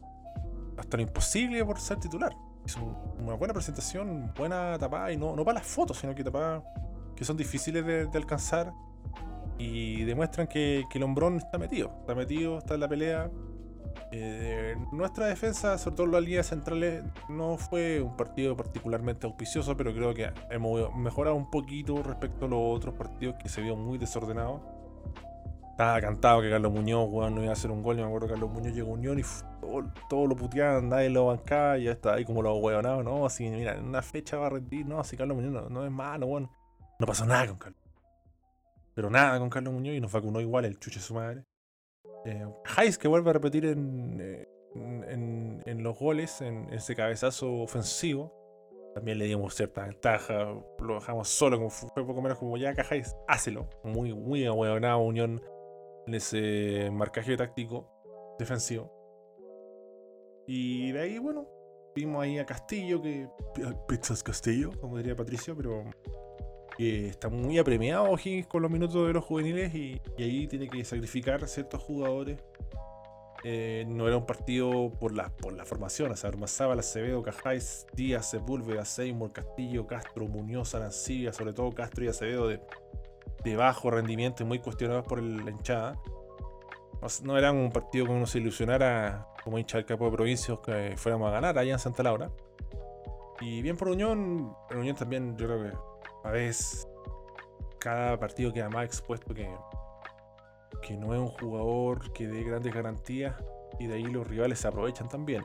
hasta lo imposible por ser titular. Hizo un- una buena presentación, buena tapada, y no, no para las fotos, sino que tapadas que son difíciles de, alcanzar y demuestran que, que el hombrón está metido, está metido, está en la pelea. Eh, nuestra defensa, sobre todo las líneas centrales, no fue un partido particularmente auspicioso, pero creo que hemos mejorado un poquito respecto a los otros partidos que se vio muy desordenado. Estaba cantado que Carlos Muñoz weón, no iba a hacer un gol. Yo me acuerdo que Carlos Muñoz llegó a Unión y todo, todo lo puteaban, nadie lo bancaba y ya está ahí como los hueonados. No, así, mira, en una fecha va a rendir. No, si Carlos Muñoz no, es malo, weón. No pasó nada con Carlos. Pero nada con Carlos Muñoz y nos vacunó igual el chuche su madre. Eh, que vuelve a repetir en, eh, en, en- los goles, en ese cabezazo ofensivo. También le dimos cierta ventaja, lo dejamos solo, como fu- fue poco menos como ya Hayes, hácelo. Muy, muy ahueonado Unión en ese marcaje táctico defensivo. Y de ahí, bueno, vimos ahí a Castillo, que. Pizzas Castillo, como diría Patricio, pero. que está muy apremiado Higgins con los minutos de los juveniles y, ahí tiene que sacrificar ciertos jugadores. Eh, no era un partido por la, por la formación, o sea, Armazábal, Acevedo, Cajáis, Díaz, Sepúlveda, Seymour, Castillo, Castro, Muñoz, Arancibia, sobre todo Castro y Acevedo de, de bajo rendimiento y muy cuestionados por la hinchada. No, era un partido que uno se ilusionara como hincha del capo de provincias que fuéramos a ganar allá en Santa Laura. Y bien por Unión, en Unión también yo creo que a veces cada partido queda más expuesto que, que no es un jugador que dé grandes garantías y de ahí los rivales se aprovechan también.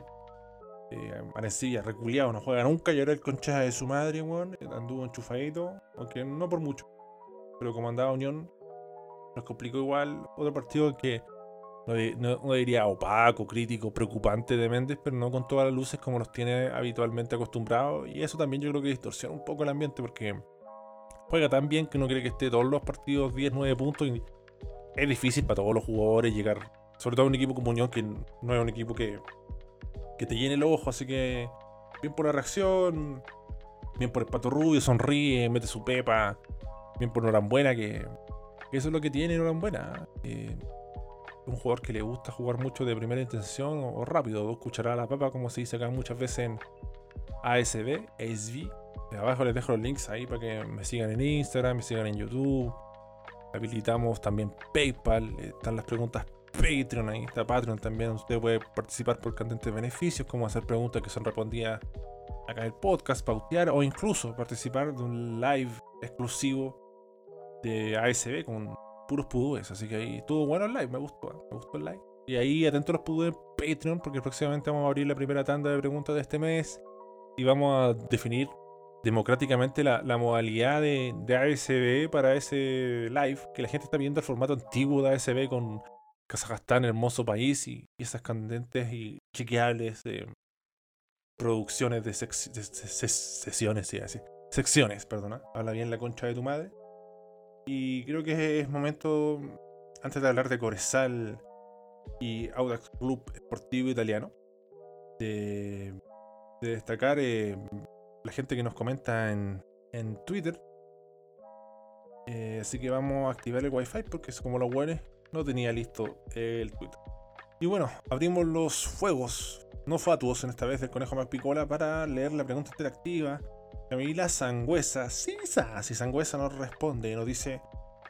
Eh, Arencilla, reculeado, no juega nunca y ahora el concha de su madre, weón, anduvo enchufadito, aunque no por mucho. Pero como andaba Unión, nos complicó igual. Otro partido que no, no diría opaco, crítico, preocupante de Méndez, pero no con todas las luces como los tiene habitualmente acostumbrados. Y eso también yo creo que distorsiona un poco el ambiente porque juega tan bien que uno cree que esté todos los partidos 10, 9 puntos y es difícil para todos los jugadores llegar, sobre todo a un equipo como Unión que no es un equipo que, que te llene el ojo, así que bien por la reacción, bien por el Pato Rubio, sonríe, mete su pepa, bien por Norambuena que, eso es lo que tiene Norambuena. Un jugador que le gusta jugar mucho de primera intención o, rápido, dos cucharadas a la papa, como se dice acá muchas veces en ASB, ASV. Abajo les dejo los links ahí para que me sigan en Instagram, me sigan en YouTube. Habilitamos también PayPal. Están las preguntas Patreon. Ahí está Patreon también. Usted puede participar por candentes beneficios, como hacer preguntas que son respondidas acá en el podcast, pautear o incluso participar de un live exclusivo de ASB con puros pudúes. Así que ahí estuvo bueno el live, me gustó, me gustó el live. Y ahí atentos a los pudúes en Patreon, porque próximamente vamos a abrir la primera tanda de preguntas de este mes y vamos a definir democráticamente la, modalidad de, de ASB para ese live, que la gente está viendo el formato antiguo de ASB con Kazajstán, hermoso país, y, y esas candentes y chequeables eh, producciones de, de- de- de- sesiones, sí, así. Secciones, perdona. Habla bien la concha de tu madre. Y creo que es momento, antes de hablar de Corezal y Audax Club Sportivo Italiano, de, de destacar eh, la gente que nos comenta en, en Twitter. Eh, así que vamos a activar el Wi-Fi porque es como los buenos no tenía listo el Twitter. Y bueno, abrimos los fuegos no fatuos en esta vez del conejo más picola para leer la pregunta interactiva. Camila Sangüesa, sí, sa- si Sangüesa nos responde, nos dice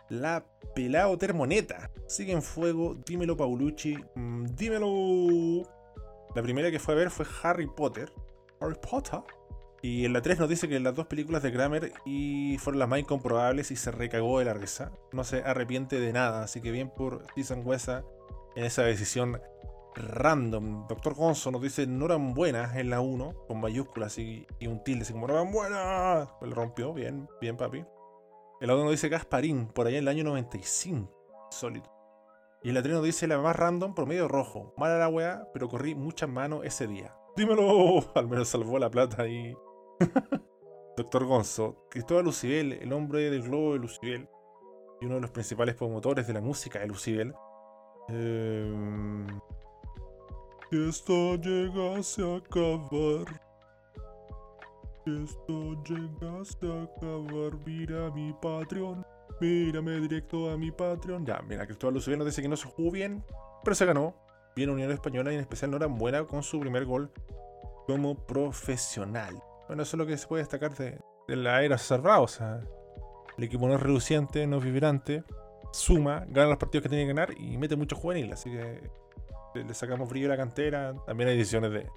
la pelao termoneta. Sigue en fuego, dímelo Paulucci, mm, dímelo. La primera que fue a ver fue Harry Potter. Harry Potter. Y en la 3 nos dice que las dos películas de Kramer y fueron las más incomprobables y se recagó de la risa. No se arrepiente de nada, así que bien por. Sangüesa en esa decisión random. Doctor Gonzo nos dice no eran buenas en la 1, con mayúsculas y, un tilde, así como no eran buenas. Pues rompió, bien, bien papi. El otro nos dice Gasparín, por allá en el año 95. Sólido. Y 3 nos dice la más random, promedio rojo. Mala la weá, pero corrí muchas manos ese día. Dímelo, al menos salvó la plata ahí. Doctor Gonzo, Cristóbal Lucibel, el hombre del globo de Lucibel, y uno de los principales promotores de la música de Lucibel. Em, esto llegase a acabar. Esto llegase a acabar, mira mi Patreon. Mírame directo a mi Patreon. Ya, mira, Cristóbal Lucibel nos dice que no se jugó bien, pero se ganó. Bien Unión Española y en especial Norambuena con su primer gol como profesional. Bueno, eso es lo que se puede destacar de, de la era cerrada. O sea, el equipo no es reluciente, no es vibrante, suma, gana los partidos que tiene que ganar y mete mucho juvenil. Así que le, sacamos brillo a la cantera. También hay decisiones de,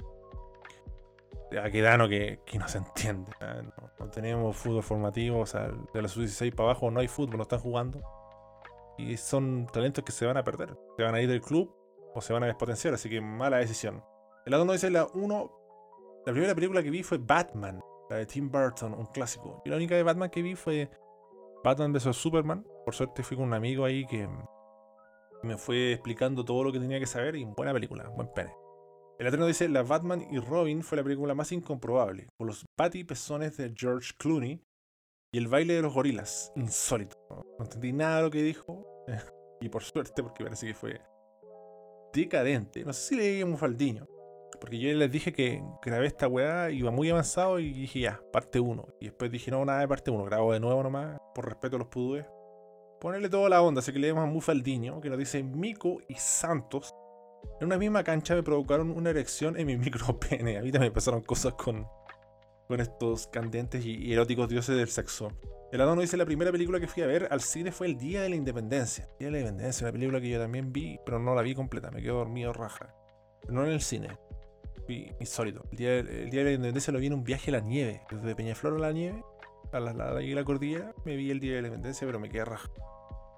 de Aquedano que, que no se entiende. ¿ah? No, no tenemos fútbol formativo, o sea, de la sub-16 para abajo no hay fútbol, no están jugando. Y son talentos que se van a perder. Se van a ir del club o se van a despotenciar, así que mala decisión. El lado no dice la 1 la primera película que vi fue Batman, la de Tim Burton, un clásico. Y la única de Batman que vi fue Batman vs Superman. Por suerte fui con un amigo ahí que me fue explicando todo lo que tenía que saber y buena película, buen pene. El eterno dice, la Batman y Robin fue la película más incomprobable, con los bati pezones de George Clooney y el baile de los gorilas, insólito. No, entendí nada de lo que dijo, y por suerte, porque parece que fue decadente. No sé si leí un faldiño. Porque yo les dije que grabé esta weá, iba muy avanzado y dije ya, parte 1. Y después dije no, nada de parte 1, grabo de nuevo nomás, por respeto a los pudúes. Ponerle toda la onda, así que le damos a Mufaldiño, que nos dice Mico y Santos. En una misma cancha me provocaron una erección en mi micropene. A mí también pasaron cosas con, con estos candentes y eróticos dioses del sexo. El Adón nos dice la primera película que fui a ver al cine fue El Día de la Independencia. El Día de la Independencia, una película que yo también vi, pero no la vi completa, me quedo dormido raja. Pero no en el cine fui insólito. El día, de, el día de la independencia lo vi en un viaje a la nieve. Desde Peñaflor a la nieve, a la, la, la, cordillera, me vi el día de la independencia, pero me quedé raja.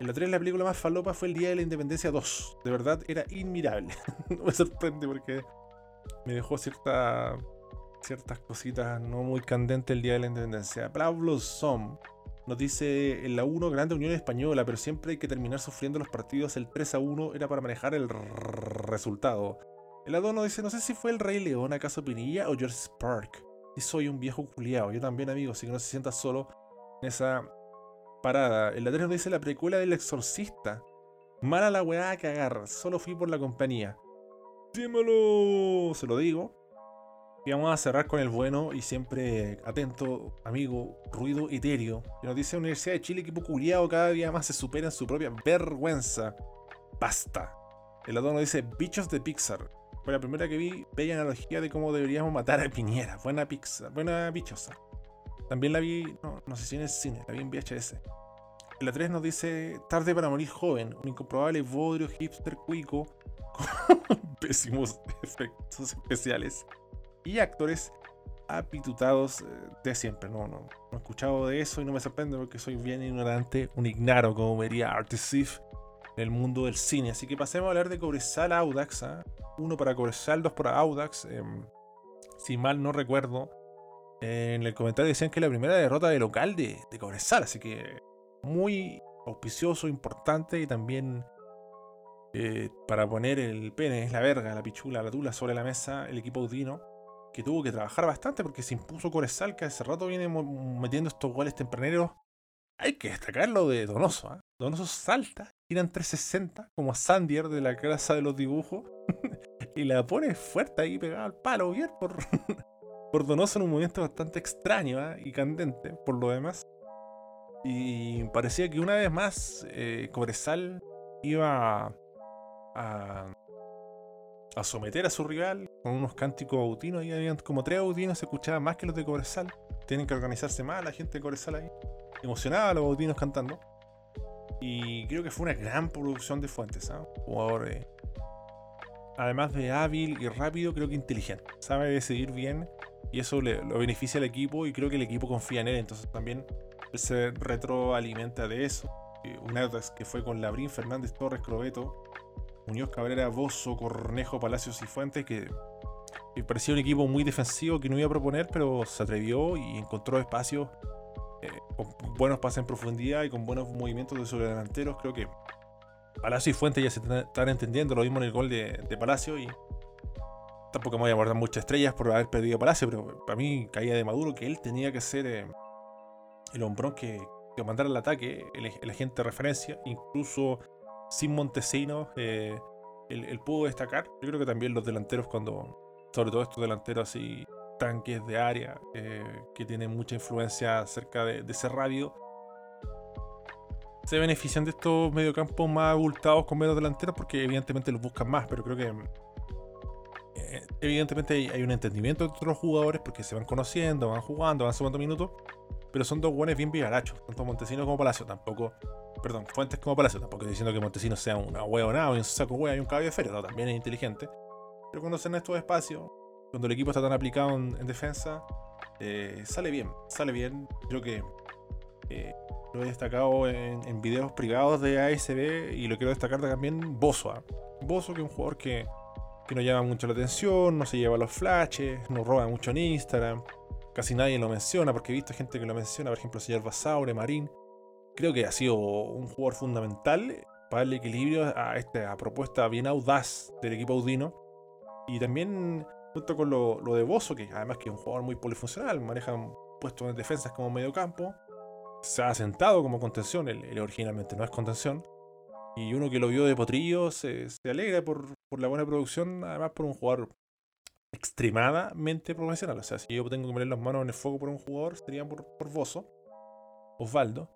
En la 3, la película más falopa fue el día de la independencia 2. De verdad, era inmirable. no me sorprende porque me dejó cierta, ciertas cositas no muy candentes el día de la independencia. Pablo Som nos dice en la 1 Grande Unión Española, pero siempre hay que terminar sufriendo los partidos. El 3 a 1 era para manejar el resultado. El Adono dice, no sé si fue el Rey León, acaso Pinilla o George Spark. Y soy un viejo culiao, yo también amigo, así que no se sienta solo en esa parada. El Ladrón dice la precuela del exorcista. Mala la weá a cagar, solo fui por la compañía. Dímelo, se lo digo. Y vamos a cerrar con el bueno y siempre atento amigo Ruido Etéreo, que nos dice Universidad de Chile, equipo culiao, cada día más se supera en su propia vergüenza. Basta. El Adono dice bichos de Pixar. Fue la primera que vi, bella analogía de cómo deberíamos matar a Piñera. Buena pizza, buena bichosa. También la vi, no, no sé si en el cine, la vi en VHS. En la 3 nos dice Tarde para morir joven, un incomprobable bodrio hipster cuico con pésimos efectos especiales y actores apitutados eh, de siempre. No, no, no he escuchado de eso y no me sorprende porque soy bien ignorante, un ignaro, como vería Artisif en el mundo del cine. Así que pasemos a hablar de Cobresal Audax. ¿ah? Uno para Cobresal, dos para Audax. em, si mal no recuerdo, en el comentario decían que la primera derrota de local de, Cobresal. Así que muy auspicioso, importante y también eh, para poner el pene, la verga, la pichula, la tula sobre la mesa, el equipo Udino, que tuvo que trabajar bastante porque se impuso Cobresal, que hace rato viene metiendo estos goles tempraneros. Hay que destacar lo de Donoso. ¿ah? Donoso salta, tira en 360 como Sandier de la casa de los dibujos y la pone fuerte ahí pegada al palo, bien por, por Donoso en un movimiento bastante extraño ¿ah? y candente por lo demás. Y parecía que una vez más eh, Cobresal iba a, a, a someter a su rival con unos cánticos autinos. Ahí habían como tres autinos, se escuchaban más que los de Cobresal. Tienen que organizarse más la gente de Cobresal ahí. Emocionaba a los autinos cantando. Y creo que fue una gran producción de Fuentes. ¿ah? Jugador, eh, además de hábil y rápido, creo que inteligente. Sabe decidir bien y eso le, lo beneficia al equipo y creo que el equipo confía en él. Entonces también se retroalimenta de eso. Eh, Un Audax que fue con Labrín, Fernández, Torres, Crobeto, Muñoz, Cabrera, Bozo, Cornejo, Palacios y Fuentes, que, que parecía un equipo muy defensivo que no iba a proponer, pero se atrevió y encontró espacios eh, con buenos pases en profundidad y con buenos movimientos de sobredelanteros. Creo que Palacio y Fuentes ya se están- entendiendo, lo mismo en el gol de, Palacio y tampoco me voy a guardar muchas estrellas por haber perdido Palacio, pero para mí caía de Maduro que él tenía que ser eh, el hombrón que, que mandara el ataque, el, agente de referencia, incluso sin Montesinos, eh, él pudo destacar. Yo creo que también los delanteros, cuando, sobre todo estos delanteros así, tanques de área, eh, que tienen mucha influencia cerca de, ese radio, se benefician de estos mediocampos más abultados con menos delanteros porque evidentemente los buscan más, pero creo que eh, evidentemente hay, un entendimiento entre los jugadores porque se van conociendo, van jugando, van sumando minutos, pero son dos buenos bien vivarachos, tanto Montesinos como Palacio, tampoco, perdón, Fuentes como Palacio, tampoco diciendo que Montesinos sea una hueonada y un saco hueá y un caballo de feria, no, también es inteligente, pero cuando se en estos espacios, cuando el equipo está tan aplicado en, en defensa, eh, sale bien, sale bien, creo que eh, lo he destacado en, en videos privados de ASB y lo quiero destacar también Bozo. ¿ah? Bozo, que es un jugador que, que no llama mucho la atención, no se lleva los flashes, no roba mucho en Instagram, casi nadie lo menciona porque he visto gente que lo menciona, por ejemplo, el señor Basaure, Marín. Creo que ha sido un jugador fundamental para darle equilibrio a esta propuesta bien audaz del equipo Audino. Y también junto con lo, lo de Bozo, que además que es un jugador muy polifuncional, maneja puestos en defensas como medio campo, se ha asentado como contención, él, originalmente no es contención. Y uno que lo vio de potrillo se, se alegra por, por la buena producción, además por un jugador extremadamente profesional. O sea, si yo tengo que poner las manos en el fuego por un jugador, sería por, por Bozo, Osvaldo.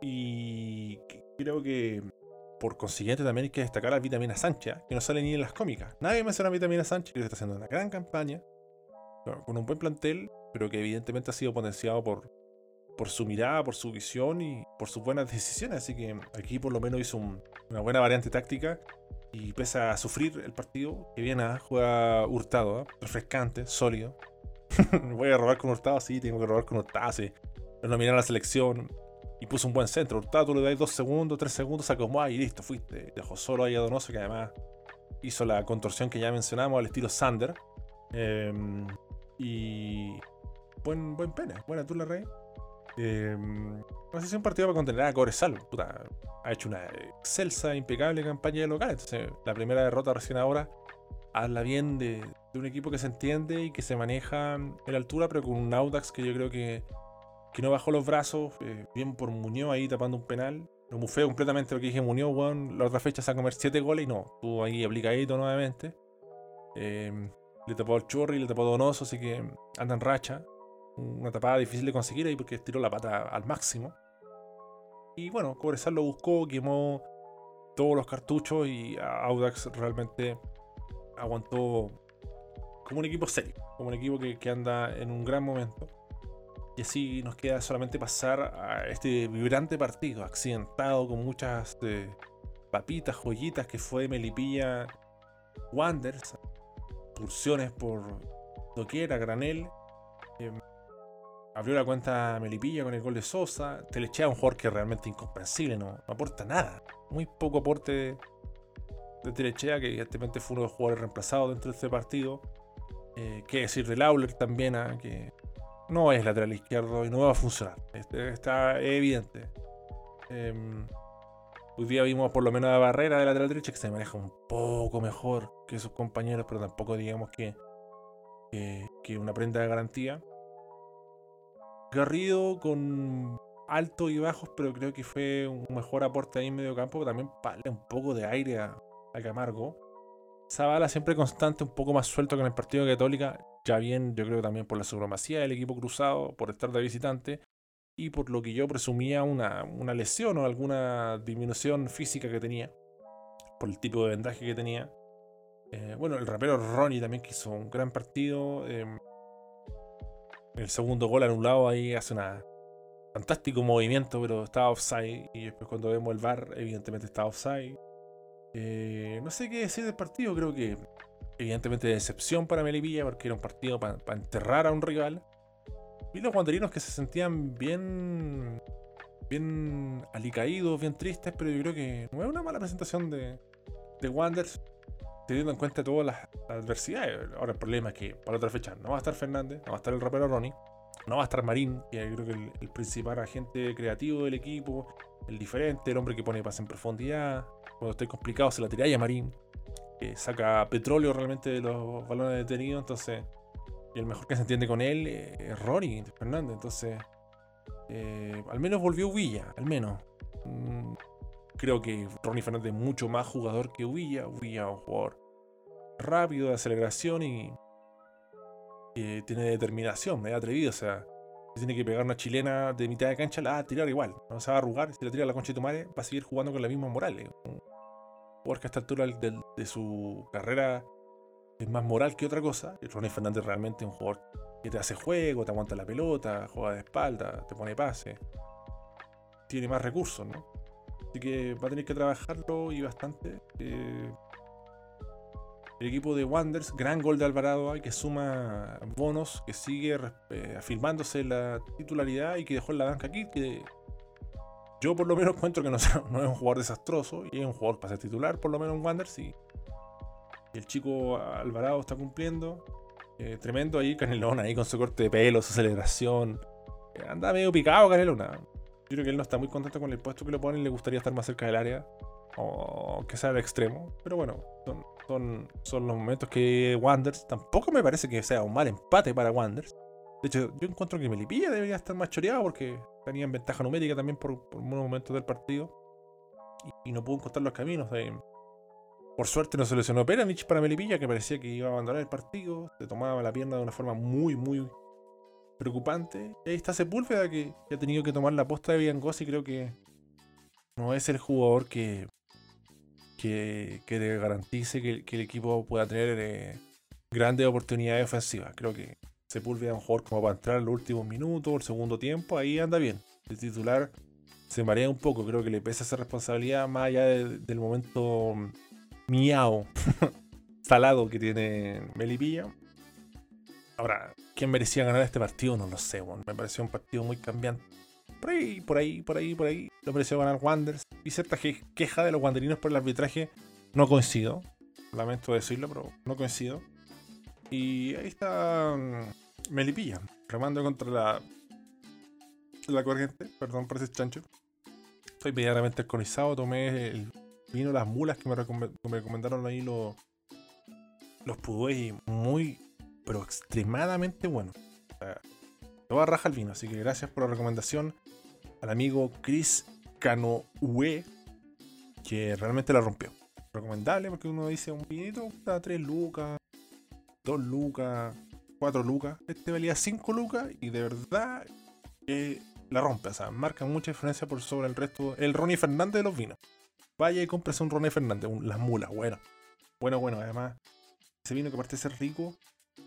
Y creo que por consiguiente también hay que destacar a Vitamina Sánchez, que no sale ni en las cómicas. Nadie menciona a Vitamina Sánchez, que está haciendo una gran campaña, con- un buen plantel, pero que evidentemente ha sido potenciado por, por su mirada, por su visión y por sus buenas decisiones. Así que aquí por lo menos hizo un- una buena variante táctica y pese a sufrir el partido, que viene, ¿ah? juega Hurtado, ¿ah? refrescante, sólido. Voy a robar con Hurtado, sí, tengo que robar con Hurtado, sí. Lo nominaron a la selección y puso un buen centro. Hurtado tú le das dos segundos, tres segundos, se acomoda y listo, fuiste. Dejó solo ahí a Donoso, que además hizo la contorsión que ya mencionamos al estilo Sander. Em, y buen, buen pene, buena tula rey. Eh, no sé si un partido para contener a Cobresal. Puta, ha hecho una excelsa, impecable campaña de local. Entonces, la primera derrota recién ahora habla bien de, de un equipo que se entiende y que se maneja en la altura, pero con un Audax que yo creo que, que no bajó los brazos. eh, bien por Muñoz ahí tapando un penal. Lo mufé completamente lo que dije Muñoz, weón. La otra fecha se a comer 7 goles y no. Estuvo ahí aplicadito nuevamente. Eh, le tapó al Chorri, le tapó a Donoso, así que anda en racha una tapada difícil de conseguir ahí porque estiró la pata al máximo. Y bueno, Cobresal lo buscó, quemó todos los cartuchos y Audax realmente aguantó como un equipo serio, como un equipo que, que anda en un gran momento. Y así nos queda solamente pasar a este vibrante partido, accidentado con muchas eh, papitas, joyitas que fue Melipilla Wanderers, pulsiones por doquiera, granel. Em, abrió la cuenta Melipilla con el gol de Sosa. Telechea un jugador que es realmente incomprensible, no, aporta nada. Muy poco aporte de, Telechea, que evidentemente fue uno de los jugadores reemplazados dentro de este partido. Eh, qué decir de Lawler también, ah, que no es lateral izquierdo y no va a funcionar. Este, está evidente. Em, hoy día vimos por lo menos la barrera de lateral derecha que se maneja un poco mejor que sus compañeros, pero tampoco digamos que, que, una prenda de garantía. Garrido con altos y bajos, pero creo que fue un mejor aporte ahí en medio campo. También vale un poco de aire a, a Camargo. Zavala siempre constante, un poco más suelto que en el partido Católica. Ya bien, yo creo también por la supremacía del equipo cruzado, por estar de visitante y por lo que yo presumía una, una lesión o alguna disminución física que tenía, por el tipo de vendaje que tenía. Eh, bueno, el rapero Ronnie también que hizo un gran partido. Eh, el segundo gol anulado ahí hace un fantástico movimiento, pero estaba offside. Y después cuando vemos el VAR, evidentemente estaba offside. Eh, no sé qué decir del partido, creo que evidentemente de decepción para Melipilla porque era un partido para enterrar a un rival. Y los guanderinos que se sentían bien bien alicaídos, bien tristes, pero yo creo que no es una mala presentación de, de Wanderers, teniendo en cuenta todas las adversidades. Ahora el problema es que para otra fecha no va a estar Fernández, no va a estar el rapero Ronnie, no va a estar Marín, que creo que el, el principal agente creativo del equipo, el diferente, el hombre que pone paz en profundidad. Cuando estoy complicado se la tiráis a Marín, que saca petróleo realmente de los balones detenidos, entonces. Y el mejor que se entiende con él es Ronnie Fernández, entonces. eh, al menos volvió Villa, al menos. Mm, creo que Ronnie Fernández es mucho más jugador que Villa. Villa un jugador rápido de aceleración y tiene determinación, es atrevido, o sea, tiene que pegar una chilena de mitad de cancha, la va a tirar igual, no se va a arrugar, si la tira la concha de tu madre, va a seguir jugando con la misma moral. es un jugador que a esta altura del- de su carrera es más moral que otra cosa. Ronnie Fernández realmente es un jugador que te hace juego, te aguanta la pelota, juega de espalda, te pone pase. Tiene más recursos, ¿no? Así que va a tener que trabajarlo y bastante. Eh, el equipo de Wanders, gran gol de Alvarado que suma bonos, que sigue eh, afirmándose la titularidad y que dejó en la banca aquí. Que yo por lo menos encuentro que no, es un jugador desastroso y es un jugador para ser titular, por lo menos en Wanders. Y, y el chico Alvarado está cumpliendo. Eh, tremendo ahí, Canelón ahí con su corte de pelo, su celebración. Eh, anda medio picado Canelona. Yo creo que él no está muy contento con el puesto que le ponen, le gustaría estar más cerca del área. O que sea al extremo. Pero bueno, son, son, los momentos que Wanders. Tampoco me parece que sea un mal empate para Wanders. De hecho, yo encuentro que Melipilla debería estar más choreado porque tenía en ventaja numérica también por, por unos momentos del partido. Y, no pudo encontrar los caminos. Por suerte no se lesionó Peranich para Melipilla, que parecía que iba a abandonar el partido. Se tomaba la pierna de una forma muy, muy preocupante. Y ahí está Sepúlveda, que, ha tenido que tomar la posta de Viangos y creo que no es el jugador que, que, que garantice que, el equipo pueda tener eh, grandes oportunidades ofensivas. Creo que Sepúlveda es un jugador como para entrar en los últimos minutos, el segundo tiempo, ahí anda bien. El titular se marea un poco, creo que le pesa esa responsabilidad más allá de- del momento mm, miau, salado que tiene Melipilla. Ahora, ¿quién merecía ganar este partido? No lo sé, me pareció un partido muy cambiante. Por ahí, por ahí, por ahí, por ahí. Lo mereció ganar Wanderers. Y cierta que- queja de los wanderinos por el arbitraje. No coincido. Lamento decirlo, pero no coincido. Y ahí está mm, Melipilla, remando contra la, la corriente. Perdón por ese chancho. Estoy medianamente alcoholizado. Tomé el vino Las Mulas que me, recomendaron ahí los, los Puduey. Muy, pero extremadamente bueno. Sea, toda raja el vino. Así que gracias por la recomendación al amigo Chris Canoue, que realmente la rompió. Recomendable porque uno dice un vinito cuesta 3 lucas, 2 lucas, 4 lucas. Este valía 5 lucas y de verdad que la rompe. O sea, marca mucha diferencia por sobre el resto. El Ronnie Fernández de los vinos. Vaya y cómprese un Ronnie Fernández, las mulas, bueno. Bueno, bueno, además, ese vino que aparte de ser rico,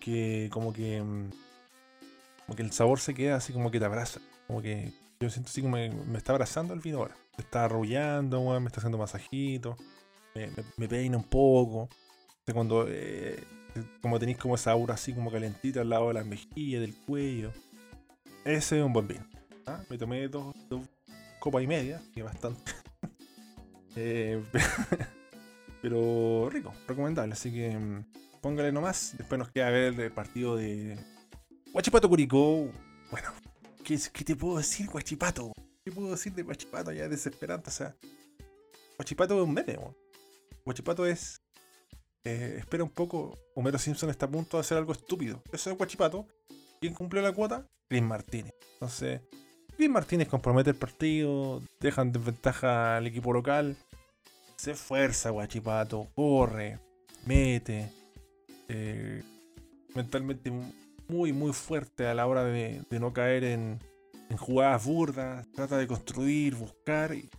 que como que mm, Como que el sabor se queda así como que te abraza. Como que yo siento así como me, me está abrazando el vino ahora. Me está arrullando, me está haciendo masajito. Me, me, peina un poco. Cuando, eh, como tenéis como esa aura así como calentita al lado de las mejillas, del cuello. Ese es un buen vino. ¿ah? Me tomé dos, copas y media, que bastante. Eh, pero rico, recomendable. Así que mm, póngale nomás. Después nos queda ver el partido de Guachipato Curicó. Bueno, ¿qué, te puedo decir, Guachipato? ¿Qué puedo decir de Guachipato? Ya es desesperante. O sea, Guachipato es un meme. weón. Guachipato es. eh, espera un poco. Homero Simpson está a punto de hacer algo estúpido. Eso es Guachipato. ¿Quién cumplió la cuota? Chris Martínez. Entonces, Chris Martínez compromete el partido. Dejan en desventaja al equipo local. Se esfuerza, Guachipato. Corre. Mete. eh, mentalmente muy, muy fuerte a la hora de, no caer en, jugadas burdas. Trata de construir, buscar. Y,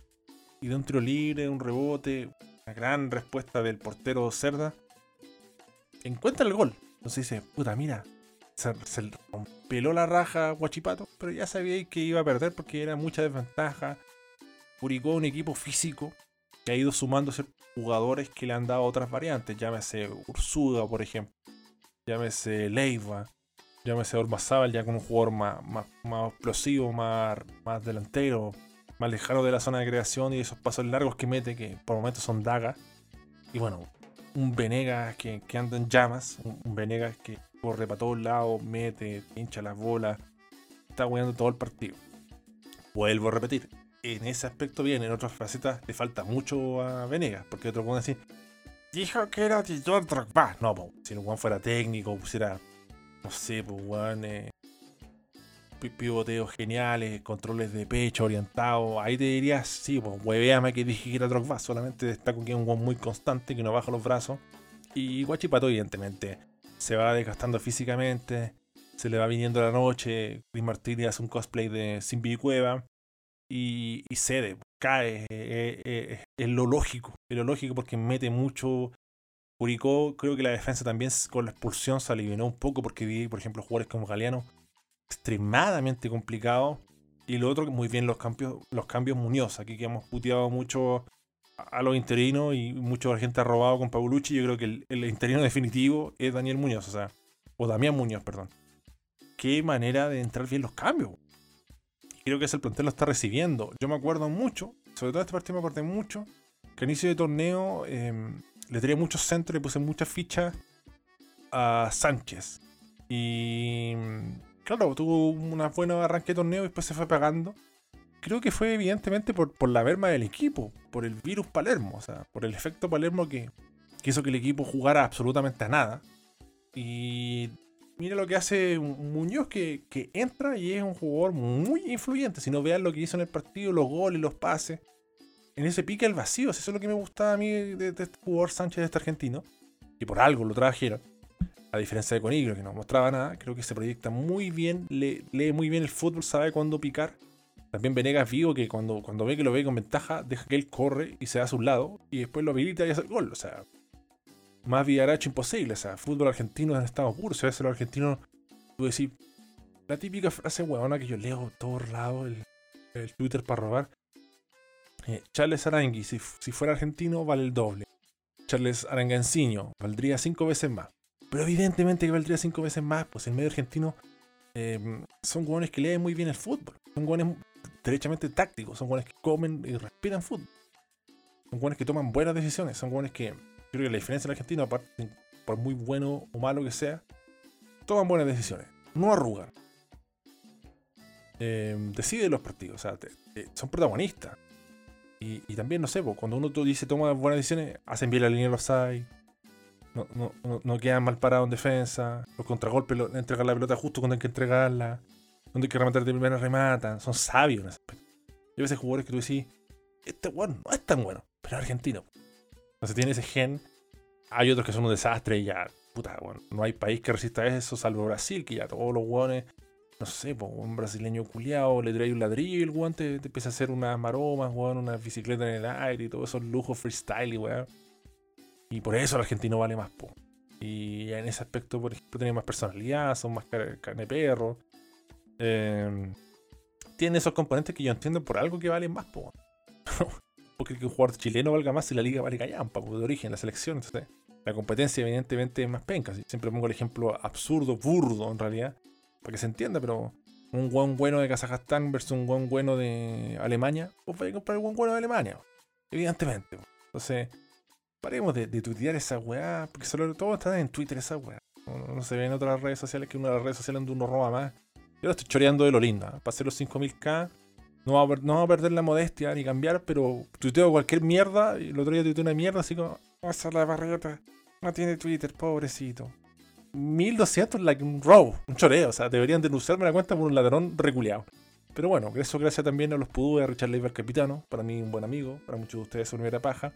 de un tiro libre, un rebote. Una gran respuesta del portero Cerda. Encuentra el gol. Entonces dice, puta, mira. Se, se la raja Guachipato, pero ya sabía que iba a perder porque era mucha desventaja. Curicó un equipo físico que ha ido sumándose jugadores que le han dado otras variantes. Llámese Ursuda, por ejemplo. Llámese Leiva. Llámese Ormazábal, ya con un jugador más, más, más explosivo, más, más delantero, más lejano de la zona de creación y esos pasos largos que mete, que por momentos son dagas. Y bueno, un Venegas que, que anda en llamas, un, Venegas que corre para todos lados, mete, pincha las bolas, está jugando todo el partido. Vuelvo a repetir, en ese aspecto bien, en otras facetas le falta mucho a Venegas, porque otros pueden decir, dijo que era titular Drogba. No, po, si el Juan fuera técnico, pusiera, no sé, pues Juan, eh, pi- pivoteos geniales, controles de pecho orientados, ahí te dirías, sí, pues hueveame que dije que era Drogba, solamente destaco que es un Juan muy constante, que no baja los brazos, y Guachipato evidentemente se va desgastando físicamente, se le va viniendo la noche, Chris Martínez hace un cosplay de Simbi Cueva y, y cede, cae, eh, eh, es lo lógico, es lo lógico porque mete mucho. Curicó, creo que la defensa también con la expulsión se alivió un poco porque vi, por ejemplo, jugadores como Galeano extremadamente complicado. Y lo otro, muy bien los cambios, los cambios Muñoz, aquí que hemos puteado mucho a- los interinos y mucha gente ha robado con Paulucci. Yo creo que el, el interino definitivo es Daniel Muñoz, o sea, o Damián Muñoz, perdón. Qué manera de entrar bien los cambios. Creo que ese el plantel lo está recibiendo. Yo me acuerdo mucho, sobre todo este partido me acordé mucho, que inicio de torneo eh, le tiré muchos centros, le puse muchas fichas a Sánchez. Y claro, tuvo una buena arranque de torneo y después se fue pagando. Creo que fue evidentemente por, por la merma del equipo, por el virus Palermo, o sea, por el efecto Palermo que, que hizo que el equipo jugara absolutamente a nada. Y mira lo que hace Muñoz, que, que entra y es un jugador muy influyente. Si no vean lo que hizo en el partido, los goles, los pases. En ese pique al vacío, eso es lo que me gustaba a mí de, de este jugador Sánchez, de este argentino. Y por algo lo trajeron. A diferencia de Conigro, que no mostraba nada, creo que se proyecta muy bien, lee, muy bien el fútbol, sabe cuándo picar. También Venegas vivo que cuando, cuando ve que lo ve con ventaja, deja que él corre y se da a su lado y después lo habilita y hace el gol. O sea, más Villaracho imposible. O sea, fútbol argentino en estado puro. Si a veces los argentinos, tú decís, la típica frase huevona que yo leo todos lados, el, el Twitter para robar. Eh, Charles Arangui, si, fuera argentino, vale el doble. Charles Aranganciño, valdría cinco veces más. Pero evidentemente que valdría cinco veces más, pues el medio argentino eh, son hueones que leen muy bien el fútbol. Son hueones derechamente tácticos, son hueones que comen y respiran fútbol. Son hueones que toman buenas decisiones, son hueones que, creo que la diferencia del argentino, aparte, por muy bueno o malo que sea, toman buenas decisiones, no arrugan. Eh, deciden los partidos, o sea, son protagonistas. Y, también, no sé, cuando uno dice toma buenas decisiones, hacen bien la línea de los offside, no, no, no, no quedan mal parados en defensa, los contragolpes lo- entregan la pelota justo cuando hay que entregarla, donde hay que rematar de primera rematan, son sabios en ese aspecto. Y a veces jugadores que tú decís, este bueno no es tan bueno, pero es argentino. Entonces tiene ese gen. Hay otros que son un desastre y ya, puta, bueno, no hay país que resista eso, salvo Brasil, que ya todos los hueones, no sé, un brasileño culiado, le trae un ladrillo y el guante te empieza a hacer unas maromas, weón, una bicicleta en el aire y todos esos lujos freestyle, weón. Y por eso el argentino vale más, po. Y en ese aspecto, por ejemplo, tiene más personalidad, son más car- carne perro. eh, tiene esos componentes que yo entiendo por algo que valen más, po. Porque que un jugador chileno valga más si la liga vale callampa, po, de origen, la selección. Entonces, la competencia evidentemente es más penca. Siempre pongo el ejemplo absurdo, burdo en realidad, para que se entienda, pero un buen bueno de Kazajstán versus un buen bueno de Alemania, pues vais a comprar el buen bueno de Alemania, evidentemente. Entonces, paremos de, de tuitear esa weá, porque sobre todo están en Twitter esa weá. No, se ve en otras redes sociales que una de las redes sociales donde uno roba más. Yo lo estoy choreando de lo linda. Para hacer los 5000k, no va, a, perder la modestia ni cambiar, pero tuiteo cualquier mierda. Y el otro día tuiteé una mierda así como, pasa la barreta, no tiene Twitter, pobrecito. 1200 like un row, un choreo. O sea, deberían denunciarme la cuenta por un ladrón reculeado. Pero bueno, eso gracias también a los pudú a Richard Leiber Capitano. Para mí, un buen amigo. Para muchos de ustedes, es una mera paja.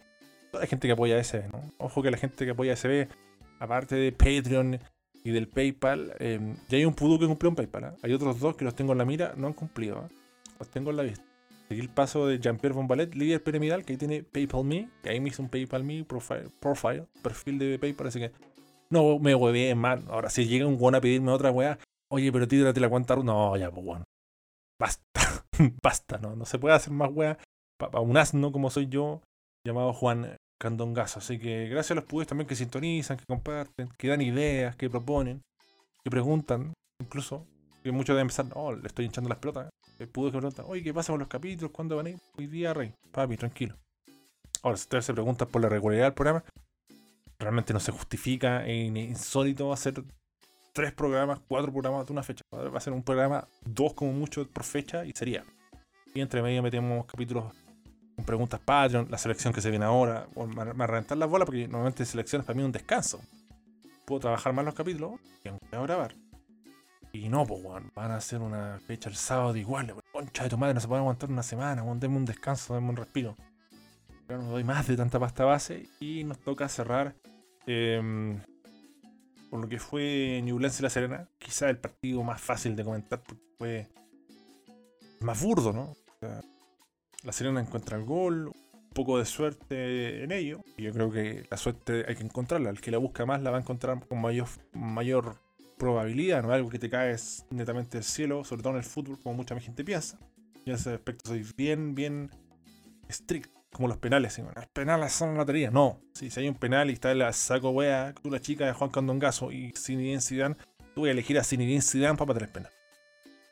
Toda la gente que apoya SB, ¿no? Ojo que la gente que apoya SB, aparte de Patreon y del PayPal, eh, ya hay un pudú que cumplió un PayPal. ¿ah? Hay otros dos que los tengo en la mira, no han cumplido. ¿ah? Los tengo en la vista. Seguí el paso de Jean-Pierre Bombalet, líder piramidal, que ahí tiene PayPal Me, que ahí me hizo un PayPal Me profile, profile perfil de PayPal, así que no me huevé más. Ahora, si llega un guan a pedirme otra weá, oye, pero tírate la cuenta. No, ya, pues bueno. Basta, basta, no, no se puede hacer más weá para un asno como soy yo, llamado Juan Candongazo. Así que gracias a los pudés también que sintonizan, que comparten, que dan ideas, que proponen, que preguntan, incluso. Que muchos deben pensar, no, le estoy hinchando las pelotas. El pudo que pregunta, oye, ¿qué pasa con los capítulos? ¿Cuándo van a ir? Hoy día, rey. Papi, tranquilo. Ahora, si ustedes se preguntan por la regularidad del programa, realmente no se justifica, es insólito hacer tres programas, cuatro programas de una fecha. Va a ser un programa, dos como mucho por fecha y sería. Y entre medio metemos capítulos con preguntas Patreon, la selección que se viene ahora, o me reventar las bolas porque normalmente selecciones para mí un descanso. Puedo trabajar más los capítulos y aunque voy a grabar. Y no, pues, van a hacer una fecha el sábado igual. Concha de tu madre, no se puede aguantar una semana, weón. Denme un descanso, denme un respiro. No doy más de tanta pasta base y nos toca cerrar em, por lo que fue Ñublense y La Serena. Quizá el partido más fácil de comentar porque fue más burdo, ¿no? La Serena encuentra el gol, un poco de suerte en ello. Y yo creo que la suerte hay que encontrarla. El que la busca más la va a encontrar con mayor, mayor probabilidad, no algo que te caes netamente del cielo, sobre todo en el fútbol, como mucha gente piensa. Y en ese aspecto soy bien, bien estricto, como los penales. Los penales son lotería. No, sí, si hay un penal y está la saco wea, tú la chica de Juan Candongazo y Zinedine Zidane, tú voy a elegir a Zinedine Zidane para el penal.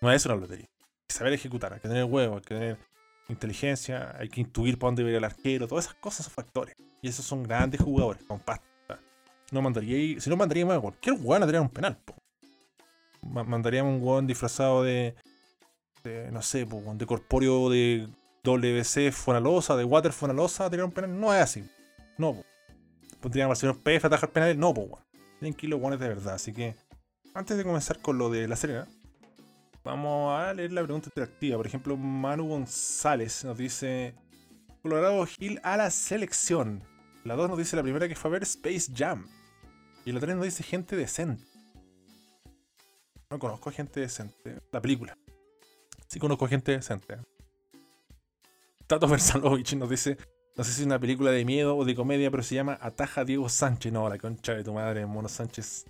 No es una lotería. Hay que saber ejecutar, hay que tener huevo, hay que tener inteligencia, hay que intuir para dónde va el arquero, todas esas cosas son factores. Y esos son grandes jugadores, con. No mandaría, si no mandaríamos a cualquier weón a tirar un penal, po. Ma- Mandaríamos un weón disfrazado de, no sé, de corpóreo de WC Fonalosa, de Water Fonalosa tirar un penal. No es así. No, po. Al señor PF atajar penales. No, po, weón. Tienen que ir de verdad. Así que, antes de comenzar con lo de la Serena, vamos a leer la pregunta interactiva. Por ejemplo, Manu González nos dice: Colorado Gil a la selección. La 2 nos dice la primera que fue a ver Space Jam. Y la 3 nos dice gente decente. No conozco gente decente. La película. Sí conozco gente decente. Tato Versalovich nos dice, no sé si es una película de miedo o de comedia, pero se llama Ataja Diego Sánchez. No, la concha de tu madre, Mono Sánchez.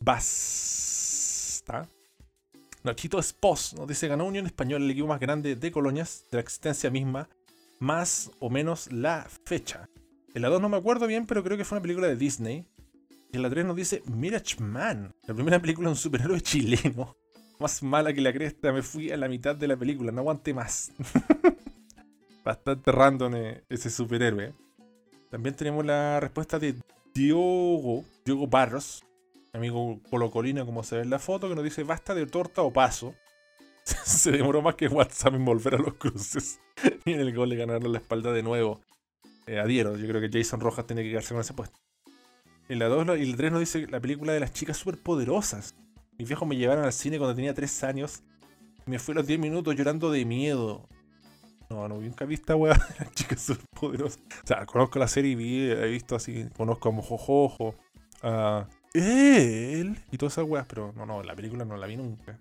Basta. Nachito Espos nos dice, ganó Unión Española, el equipo más grande de colonias de la existencia misma, más o menos la fecha. En la 2 no me acuerdo bien, pero creo que fue una película de Disney. Y en la 3 nos dice Mirage Man, la primera película de un superhéroe chileno. Más mala que la cresta, me fui a la mitad de la película, no aguanté más. Bastante random eh, ese superhéroe. También tenemos la respuesta de Diogo, Diogo Barros, amigo colocolino como se ve en la foto, que nos dice basta de torta o paso. se demoró más que WhatsApp en volver a los cruces. y en el gol de ganarle la espalda de nuevo. Eh, adhiero, yo creo que Jason Rojas tiene que quedarse con ese puesto. En la 2 y el 3 nos dice la película de las chicas superpoderosas. Mis viejos me llevaron al cine cuando tenía 3 años. Me fui a los 10 minutos llorando de miedo. No, no, nunca vi esta weá de las chicas superpoderosas. O sea, conozco la serie y vi, he visto así, conozco a Mojojojo, a y todas esas weas, pero no, no, la película no la vi nunca.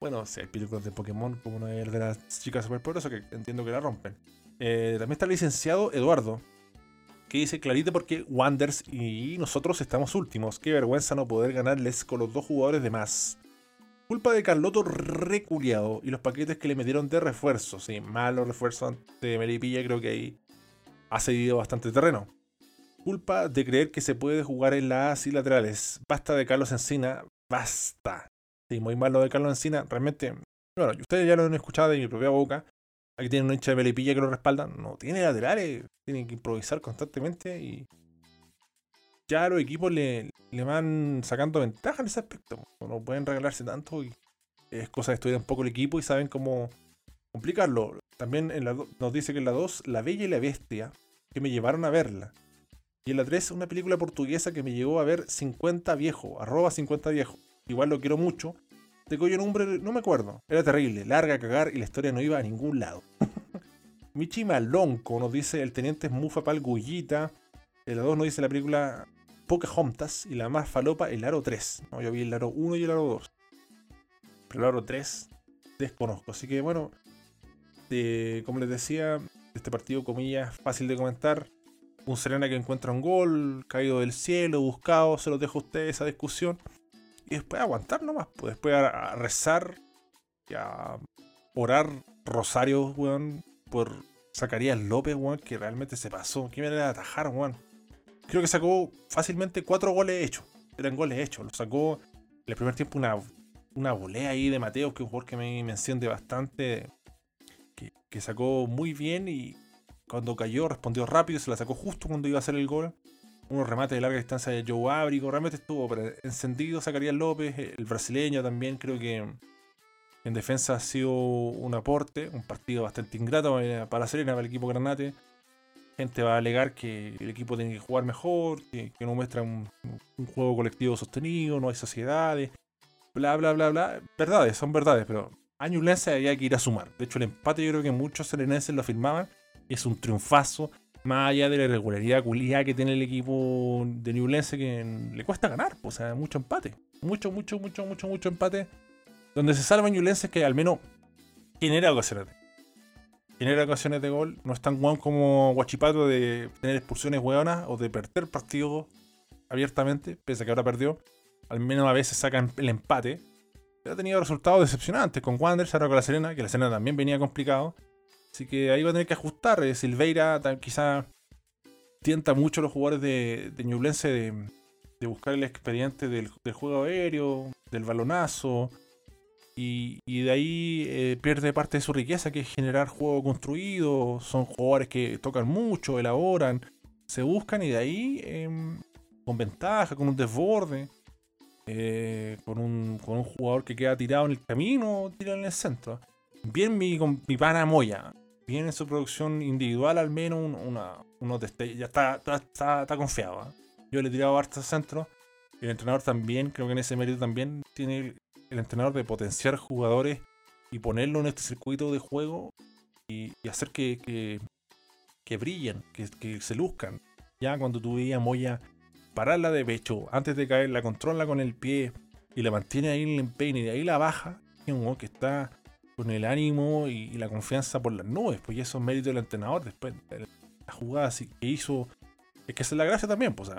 Bueno, sí, hay películas de Pokémon como una de las chicas superpoderosas que entiendo que la rompen. Eh, también está el licenciado Eduardo, que dice clarito porque Wanders y nosotros estamos últimos. Qué vergüenza no poder ganarles con los dos jugadores de más. Culpa de Carloto reculiado y los paquetes que le metieron de refuerzo. Sí, malos refuerzos ante Melipilla, creo que ahí ha cedido bastante terreno. Culpa de creer que se puede jugar en las y laterales. Basta de Carlos Encina, basta. Sí, muy malo de Carlos Encina. Realmente, bueno, ustedes ya lo han escuchado de mi propia boca. Aquí tienen un hincha de Melipilla que lo respaldan. No tiene laterales, tienen que improvisar constantemente y ya los equipos le, le van sacando ventaja en ese aspecto. No pueden regalarse tanto y es cosa de estudiar un poco el equipo y saben cómo complicarlo. También nos dice que en la 2, La Bella y la Bestia, que me llevaron a verla. Y en la 3, una película portuguesa que me llevó a ver 50 viejo, arroba 50 viejo. Igual lo quiero mucho. De cuyo nombre no me acuerdo. Era terrible, larga a cagar y la historia no iba a ningún lado. Michi Malonco nos dice el teniente Mufa Palgullita. En la 2 nos dice la película Pocahontas y la más falopa, el aro 3. ¿no? Yo vi el aro 1 y el aro 2. Pero el aro 3 desconozco. Así que bueno, como les decía, este partido, comillas, fácil de comentar. Un Serena que encuentra un gol, caído del cielo, buscado, se los dejo a ustedes esa discusión. Y después aguantar nomás, pues después a, rezar y a orar Rosario, weón, por Zacarías López, weón, que realmente se pasó. ¿Qué manera de atajar, weón? Creo que sacó fácilmente cuatro goles hechos. Eran goles hechos. Lo sacó en el primer tiempo una, una volea ahí de Mateo, que es un jugador que me, enciende bastante. Que, que, sacó muy bien y cuando cayó respondió rápido, se la sacó justo cuando iba a hacer el gol. Unos remates de larga distancia de Joe Abrigo. Realmente estuvo encendido Zacarías López, el brasileño también. Creo que en defensa ha sido un aporte. Un partido bastante ingrato para Serena, para el equipo Granate gente va a alegar que el equipo tiene que jugar mejor, que, no muestra un, juego colectivo sostenido, no hay sociedades, bla, bla, bla, bla. Verdades, son verdades, pero a Ñublense había que ir a sumar. De hecho, el empate yo creo que muchos serenenses lo afirmaban. Es un triunfazo, más allá de la irregularidad culiada que tiene el equipo de Ñublense que le cuesta ganar. Pues, o sea, mucho empate. Mucho, mucho, mucho, mucho, mucho empate. Donde se salva Ñublense que al menos genera ocasiones genera ocasiones de gol. No es tan guan como Guachipato de tener expulsiones hueonas o de perder partidos abiertamente, pese a que ahora perdió. Al menos a veces sacan el empate. Pero ha tenido resultados decepcionantes con Wanderers, ahora con la Serena, que la Serena también venía complicado. Así que ahí va a tener que ajustar. Eh, Silveira quizá tienta mucho a los jugadores de, de Ñublense de, buscar el expediente del juego aéreo, del balonazo y, de ahí eh, pierde parte de su riqueza, que es generar juego construido. Son jugadores que tocan mucho, elaboran, se buscan y de ahí, em, con ventaja, con un desborde, eh, con, un, con, un, jugador que queda tirado en el camino, tirado en el centro. Bien mi, con mi pana Moya, bien en su producción individual, al menos una, unos Ya está, está, está, confiado. ¿ah? Yo le he tirado harto centro. El entrenador también, creo que en ese mérito también tiene el entrenador de potenciar jugadores y ponerlo en este circuito de juego y, hacer que, que, brillen, que, se luzcan. Ya cuando tú veías Moya pararla de pecho antes de caer, la controla con el pie y la mantiene ahí en el empeine y de ahí la baja, es un que está con el ánimo y, la confianza por las nubes, pues eso es mérito del entrenador después. La jugada que hizo, es que es la gracia también, pues,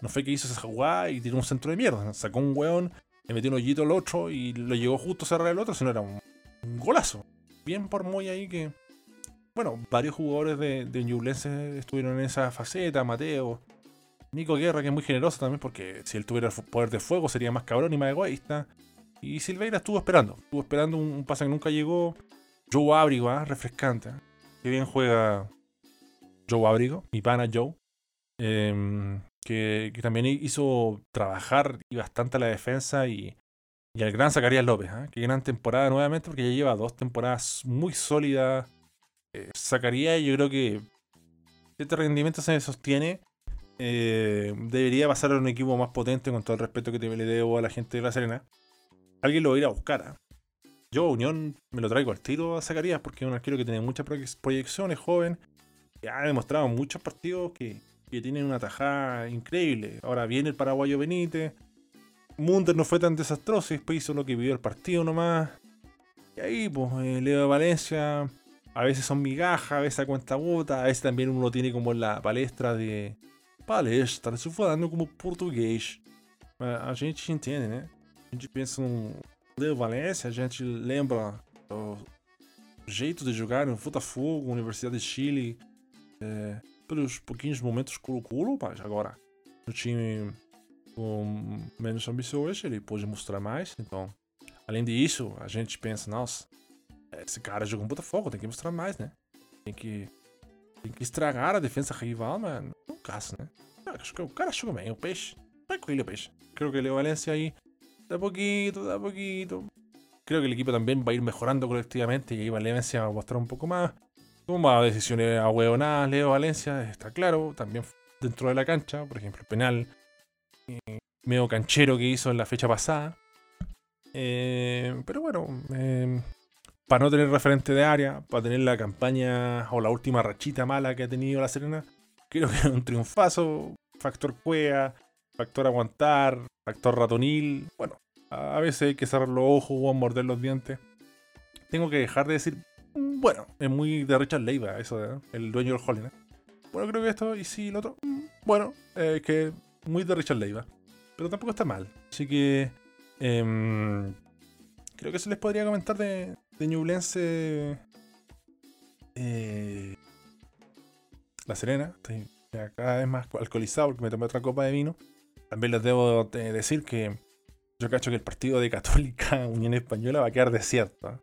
no fue que hizo esa jugada y tiró un centro de mierda, sacó un weón le metió un hoyito al otro y lo llegó justo a cerrar el otro, sino era un, golazo. Bien por muy ahí que. Bueno, varios jugadores de, de estuvieron en esa faceta, Mateo. Nico Guerra, que es muy generoso también, porque si él tuviera el poder de fuego sería más cabrón y más egoísta. Y Silveira estuvo esperando, estuvo esperando un, pase que nunca llegó. Joe Abrigo, ¿ah? refrescante. Qué bien juega Joe Abrigo, mi pana Joe. Eh, que, también hizo trabajar y bastante a la defensa y, y al gran Zacarías López, ¿eh? que gran temporada nuevamente porque ya lleva dos temporadas muy sólidas. Eh, Zacarías yo creo que este rendimiento se sostiene. Eh, debería pasar a un equipo más potente con todo el respeto que le debo a la gente de La Serena. Alguien lo va a ir a buscar. ¿ah? Yo, Unión, me lo traigo al tiro a Zacarías porque es un arquero que tiene muchas proyecciones, joven. Que ha demostrado muchos partidos que, que tienen una tajada increíble. Ahora viene el paraguayo Benítez. Munder no fue tan desastroso después hizo lo que vivió el partido nomás. Y ahí, pues, eh, Leo de Valencia. A veces son migajas, a veces a cuenta bota, a veces también uno tiene como la palestra de. Palestra, se fue dando como portugués. A gente entende, né? A gente pensa num, Leo Valência, a gente lembra o jeito de jogar no Botafogo, Universidade de Chile, é, pelos pouquinhos momentos culo-culo, mas agora no time com menos ambições ele pode mostrar mais. Então, além disso, a gente pensa, nossa, esse cara jogou no Botafogo, tem que mostrar mais, né? Tem que, tem que estragar a defesa rival, mas não o caso, né? Acho que o cara jogou bem, o peixe. Vai com ele, o peixe. Creo que Leo Valencia ahí, de a poquito, de a poquito. Creo que el equipo también va a ir mejorando colectivamente y ahí Valencia va a mostrar un poco más. Toma decisiones a huevonadas, Leo Valencia, está claro. También dentro de la cancha, por ejemplo, el penal eh, medio canchero que hizo en la fecha pasada. Eh, pero bueno, eh, para no tener referente de área, para tener la campaña o la última rachita mala que ha tenido la Serena, creo que es un triunfazo. Factor cuea, factor aguantar, factor ratonil. Bueno, a veces hay que cerrar los ojos o morder los dientes. Tengo que dejar de decir, "Mm, bueno, es muy de Richard Leiva, eso de el dueño del Hollywood. Bueno, creo que esto y sí, el otro. Bueno, es que muy de Richard Leiva. Pero tampoco está mal. Así que. em, creo que se les podría comentar de, de Ñublense. eh, la Serena. Estoy cada vez más alcoholizado porque me tomé otra copa de vino. También les debo eh, decir que yo cacho que el partido de Católica Unión Española va a quedar desierto.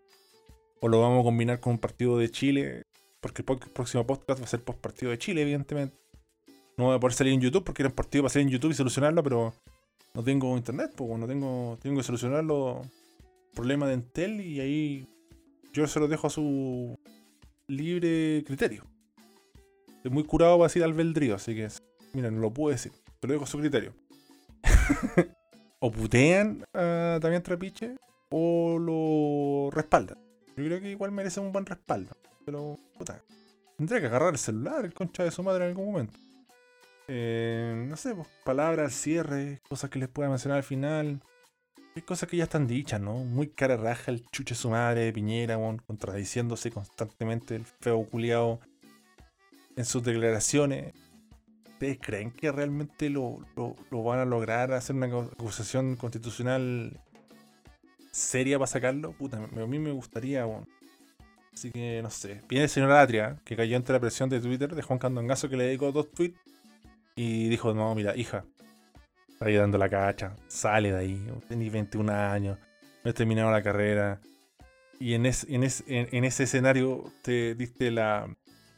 O lo vamos a combinar con un partido de Chile. Porque el próximo podcast va a ser post partido de Chile, evidentemente. No voy a poder salir en YouTube porque era un partido para salir en YouTube y solucionarlo, pero no tengo internet, pues no tengo, tengo que solucionarlo. Problema de Entel y ahí yo se lo dejo a su libre criterio. Estoy muy curado para decir albedrío, así que mira, no lo puedo decir. Te lo dejo a su criterio. o putean a Trapiche o lo respaldan. Yo creo que igual merece un buen respaldo. Pero, puta, tendría que agarrar el celular, el concha de su madre en algún momento. Eh, no sé, pues, palabras al cierre, cosas que les pueda mencionar al final. Hay cosas que ya están dichas, ¿no? Muy cara raja el chuche su madre de Piñera, contradiciéndose constantemente el feo culiao en sus declaraciones. ¿Ustedes creen que realmente lo, lo- lo van a lograr hacer una acusación constitucional seria para sacarlo? Puta, a mí me gustaría. Así que no sé. Viene el señor Atria, que cayó ante la presión de Twitter de Juan Candongazo, que le dedicó dos tweets. Y dijo, no, mira, hija, está ahí dando la cacha, sale de ahí, tenés 21 años, no has terminado la carrera. Y en, es- en, es- en- en ese escenario te diste la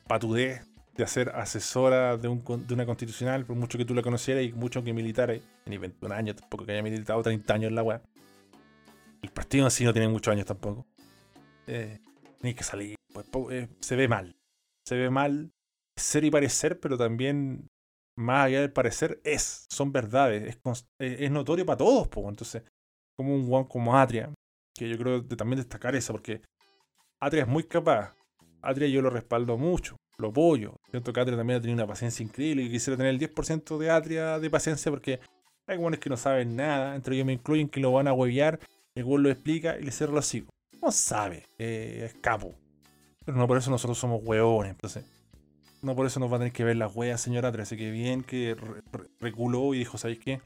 patudez de ser asesora de, una constitucional, por mucho que tú la conocieras y mucho que militares. Tenés 21 años, tampoco que haya militado 30 años en la weá. El partido en sí no tiene muchos años tampoco. Eh, Tienes que salir. Pues, eh, se ve mal. Se ve mal ser y parecer, pero también más allá del parecer, es, son verdades, es, eh, es notorio para todos, po. entonces, como un one como Atria, que yo creo de también destacar eso, porque Atria es muy capaz, Atria yo lo respaldo mucho, lo apoyo, siento que Atria también ha tenido una paciencia increíble y quisiera tener el 10% de Atria de paciencia porque hay buenos que no saben nada, entre ellos me incluyen que lo van a huevear, el güey lo explica y le cierra los hocico. No sabe, eh, es capo. Pero no por eso nosotros somos hueones, entonces no por eso nos va a tener que ver la wea, señora Atria. Así que bien que re- re- reculó y dijo, ¿sabéis qué?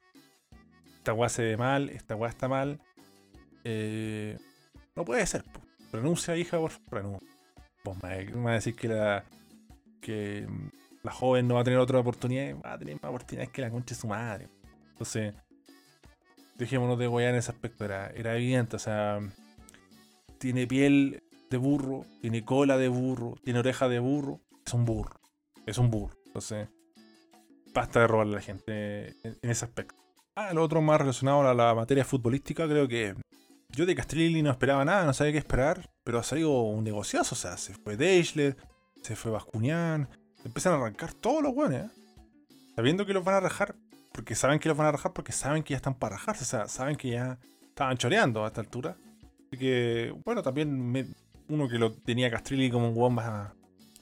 Esta wea se ve mal, esta wea está mal. Eh, no puede ser. po. Renuncia, hija, por favor, renuncia. Vos me me vas a decir que la, que mm, la joven no va a tener otra oportunidad. Va a tener más oportunidades que la concha de su madre. Entonces, dejémonos de wear en ese aspecto. Era, era evidente, o sea, tiene piel de burro, tiene cola de burro, tiene oreja de burro. Es un burro es un burro. Entonces, basta de robarle a la gente en, en ese aspecto. Ah, lo otro más relacionado a la materia futbolística, creo que yo de Castrilli no esperaba nada, no sabía qué esperar, pero ha salido un negociazo. O sea, se fue Deichler, se fue Bascuñán, empiezan a arrancar todos los buenos, ¿eh? sabiendo que los van a rajar, porque saben que los van a rajar, porque saben que ya están para rajarse, o sea, saben que ya estaban choreando a esta altura. Así que, bueno, también uno que lo tenía Castrilli como un guan más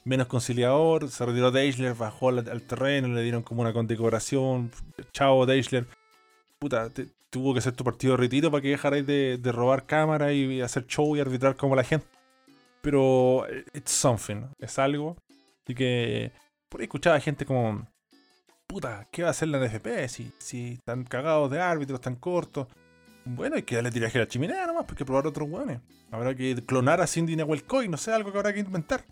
menos conciliador, se retiró Deichler, bajó al, terreno, le dieron como una condecoración. Chao, Deichler. Puta, tuvo que hacer tu partido de retiro para que dejarais de, robar cámara y hacer show y arbitrar como la gente. Pero eh, it's something, es algo. Así que por ahí escuchaba gente como, puta, ¿qué va a hacer la NFP si, si están cagados de árbitros tan cortos? bueno, hay que darle tiraje a la chimenea nomás, porque probar otros hueones. Habrá que clonar a Cindy Nahuelcoy, no sé, algo que habrá que inventar.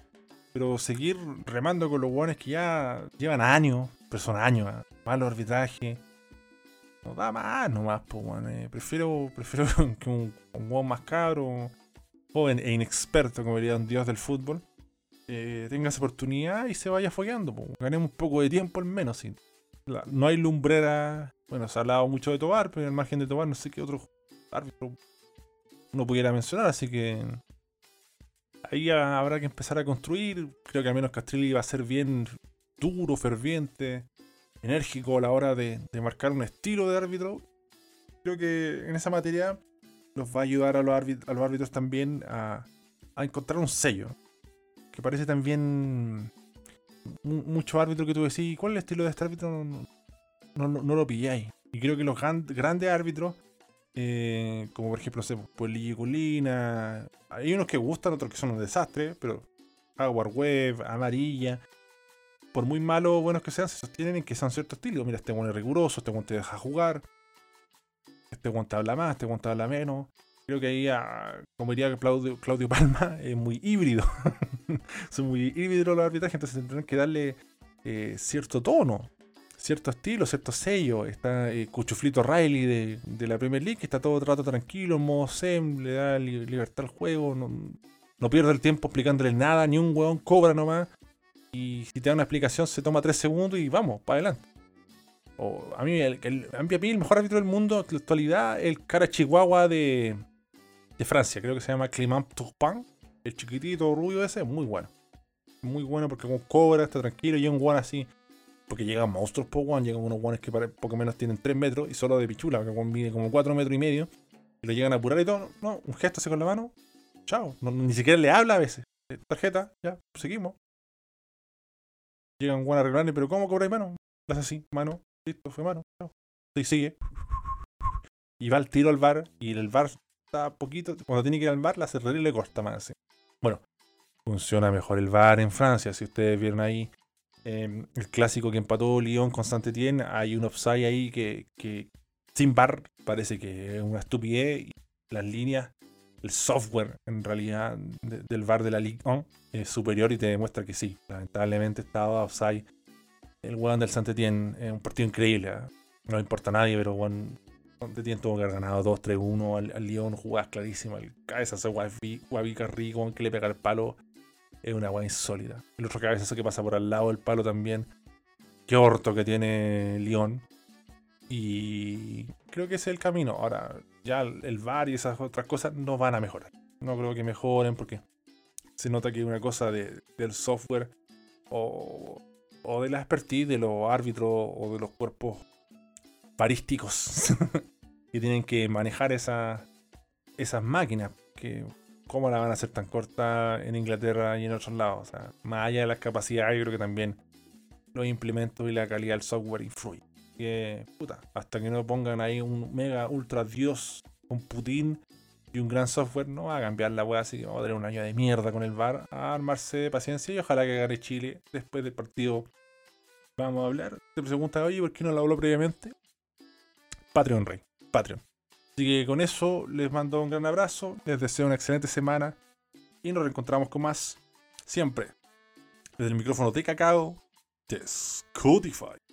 Pero seguir remando con los hueones que ya llevan años, pero son años, ¿eh? malo arbitraje. No da más nomás, pues, weón. eh, prefiero, prefiero que un, un hueón más cabro, joven e inexperto, como diría un dios del fútbol, eh, tenga esa oportunidad y se vaya fogueando. pues. Ganemos un poco de tiempo al menos. sí. No hay lumbrera. Bueno, se ha hablado mucho de Tobar, pero al margen de Tobar no sé qué otro árbitro uno pudiera mencionar, así que ahí ha- habrá que empezar a construir. Creo que al menos Castrilli va a ser bien duro, ferviente, enérgico a la hora de, marcar un estilo de árbitro. Creo que en esa materia nos va a ayudar a los, árbitros también a encontrar un sello. Que parece también mu- mucho árbitro que tú decís, ¿cuál es el estilo de este árbitro? No, no- no, lo pilláis. Y creo que los gran- grandes árbitros, eh, como por ejemplo, no sé, Pueblillo y Colina, hay unos que gustan, otros que son un desastre, pero Howard Webb, Amarilla, por muy malos o buenos que sean, se sostienen en que son ciertos estilos. Mira, este one es riguroso, este one te deja jugar, este one te habla más, este one te habla menos. Creo que ahí, ah, como diría Claudio, Claudio Palma, es muy híbrido. Son muy híbridos los arbitrajes, entonces tendrán que darle eh, cierto tono, cierto estilo, cierto sello. Está eh, Cuchuflito Riley de, de la Premier League, que está todo el rato tranquilo, en modo SEM, le da li- libertad al juego, no, no pierde el tiempo explicándole nada, ni un hueón cobra nomás. Y si te da una explicación, se toma tres segundos y vamos, para adelante. O, a mí, el, el, a mí, el mejor árbitro del mundo en la actualidad, el cara chihuahua de, de Francia, creo que se llama Clément Turpin. El chiquitito rubio ese, muy bueno. Muy bueno porque como cobra, está tranquilo y un guan así. Porque llegan monstruos por one, llegan unos guanes que poco menos tienen 3 metros y solo de pichula, que one mide como 4 metros y medio. Y lo llegan a apurar y todo. No, un gesto así con la mano. Chao. Ni siquiera le habla a veces. Eh, Tarjeta, ya, seguimos. Llegan guan a arreglarle, pero ¿cómo cobráis mano? Hace así, mano, listo, fue mano. Chao. Y sigue. Y va al tiro al bar y el bar poquito. Cuando tiene que ir al bar, la cerradura le corta más. Bueno, funciona mejor el bar en Francia. Si ustedes vieron ahí eh, el clásico que empató Lyon con saint Etienne, hay un offside ahí que, que sin bar parece que es una estupidez. Las líneas, el software en realidad de- del bar de la Ligue 1 es superior y te demuestra que sí. Lamentablemente estaba offside el weón del saint Etienne. Es un partido increíble. ¿eh? No importa a nadie, pero weón. Saint Etienne tuvo que haber ganado 2-3-1 al, al Lyon, jugadas clarísimas. El cabezazo Guavi, Guavi Carrico, que le pega el palo. Es una weá insólita. El otro cabezazo que pasa por al lado del palo también. Qué orto que tiene Lyon. Y creo que ese es el camino. Ahora, ya el VAR y esas otras cosas no van a mejorar. No creo que mejoren porque se nota que hay una cosa de- del software o, o de la expertise de los árbitros o de los cuerpos parísticos que tienen que manejar esa, esas máquinas. Que, ¿Cómo la van a hacer tan corta en Inglaterra y en otros lados? Más allá de las capacidades, yo creo que también los implementos y la calidad del software influyen. Que, puta, hasta que no pongan ahí un mega ultra dios con Putin y un gran software, no va a cambiar la weá, así que vamos a tener un año de mierda con el VAR, a armarse de paciencia y ojalá que gane Chile después del partido. Vamos a hablar. Te pregunta, oye, ¿por qué no lo habló previamente? Patreon Rey, Patreon. Así que con eso les mando un gran abrazo, les deseo una excelente semana y nos reencontramos con más siempre desde el micrófono de cacao de.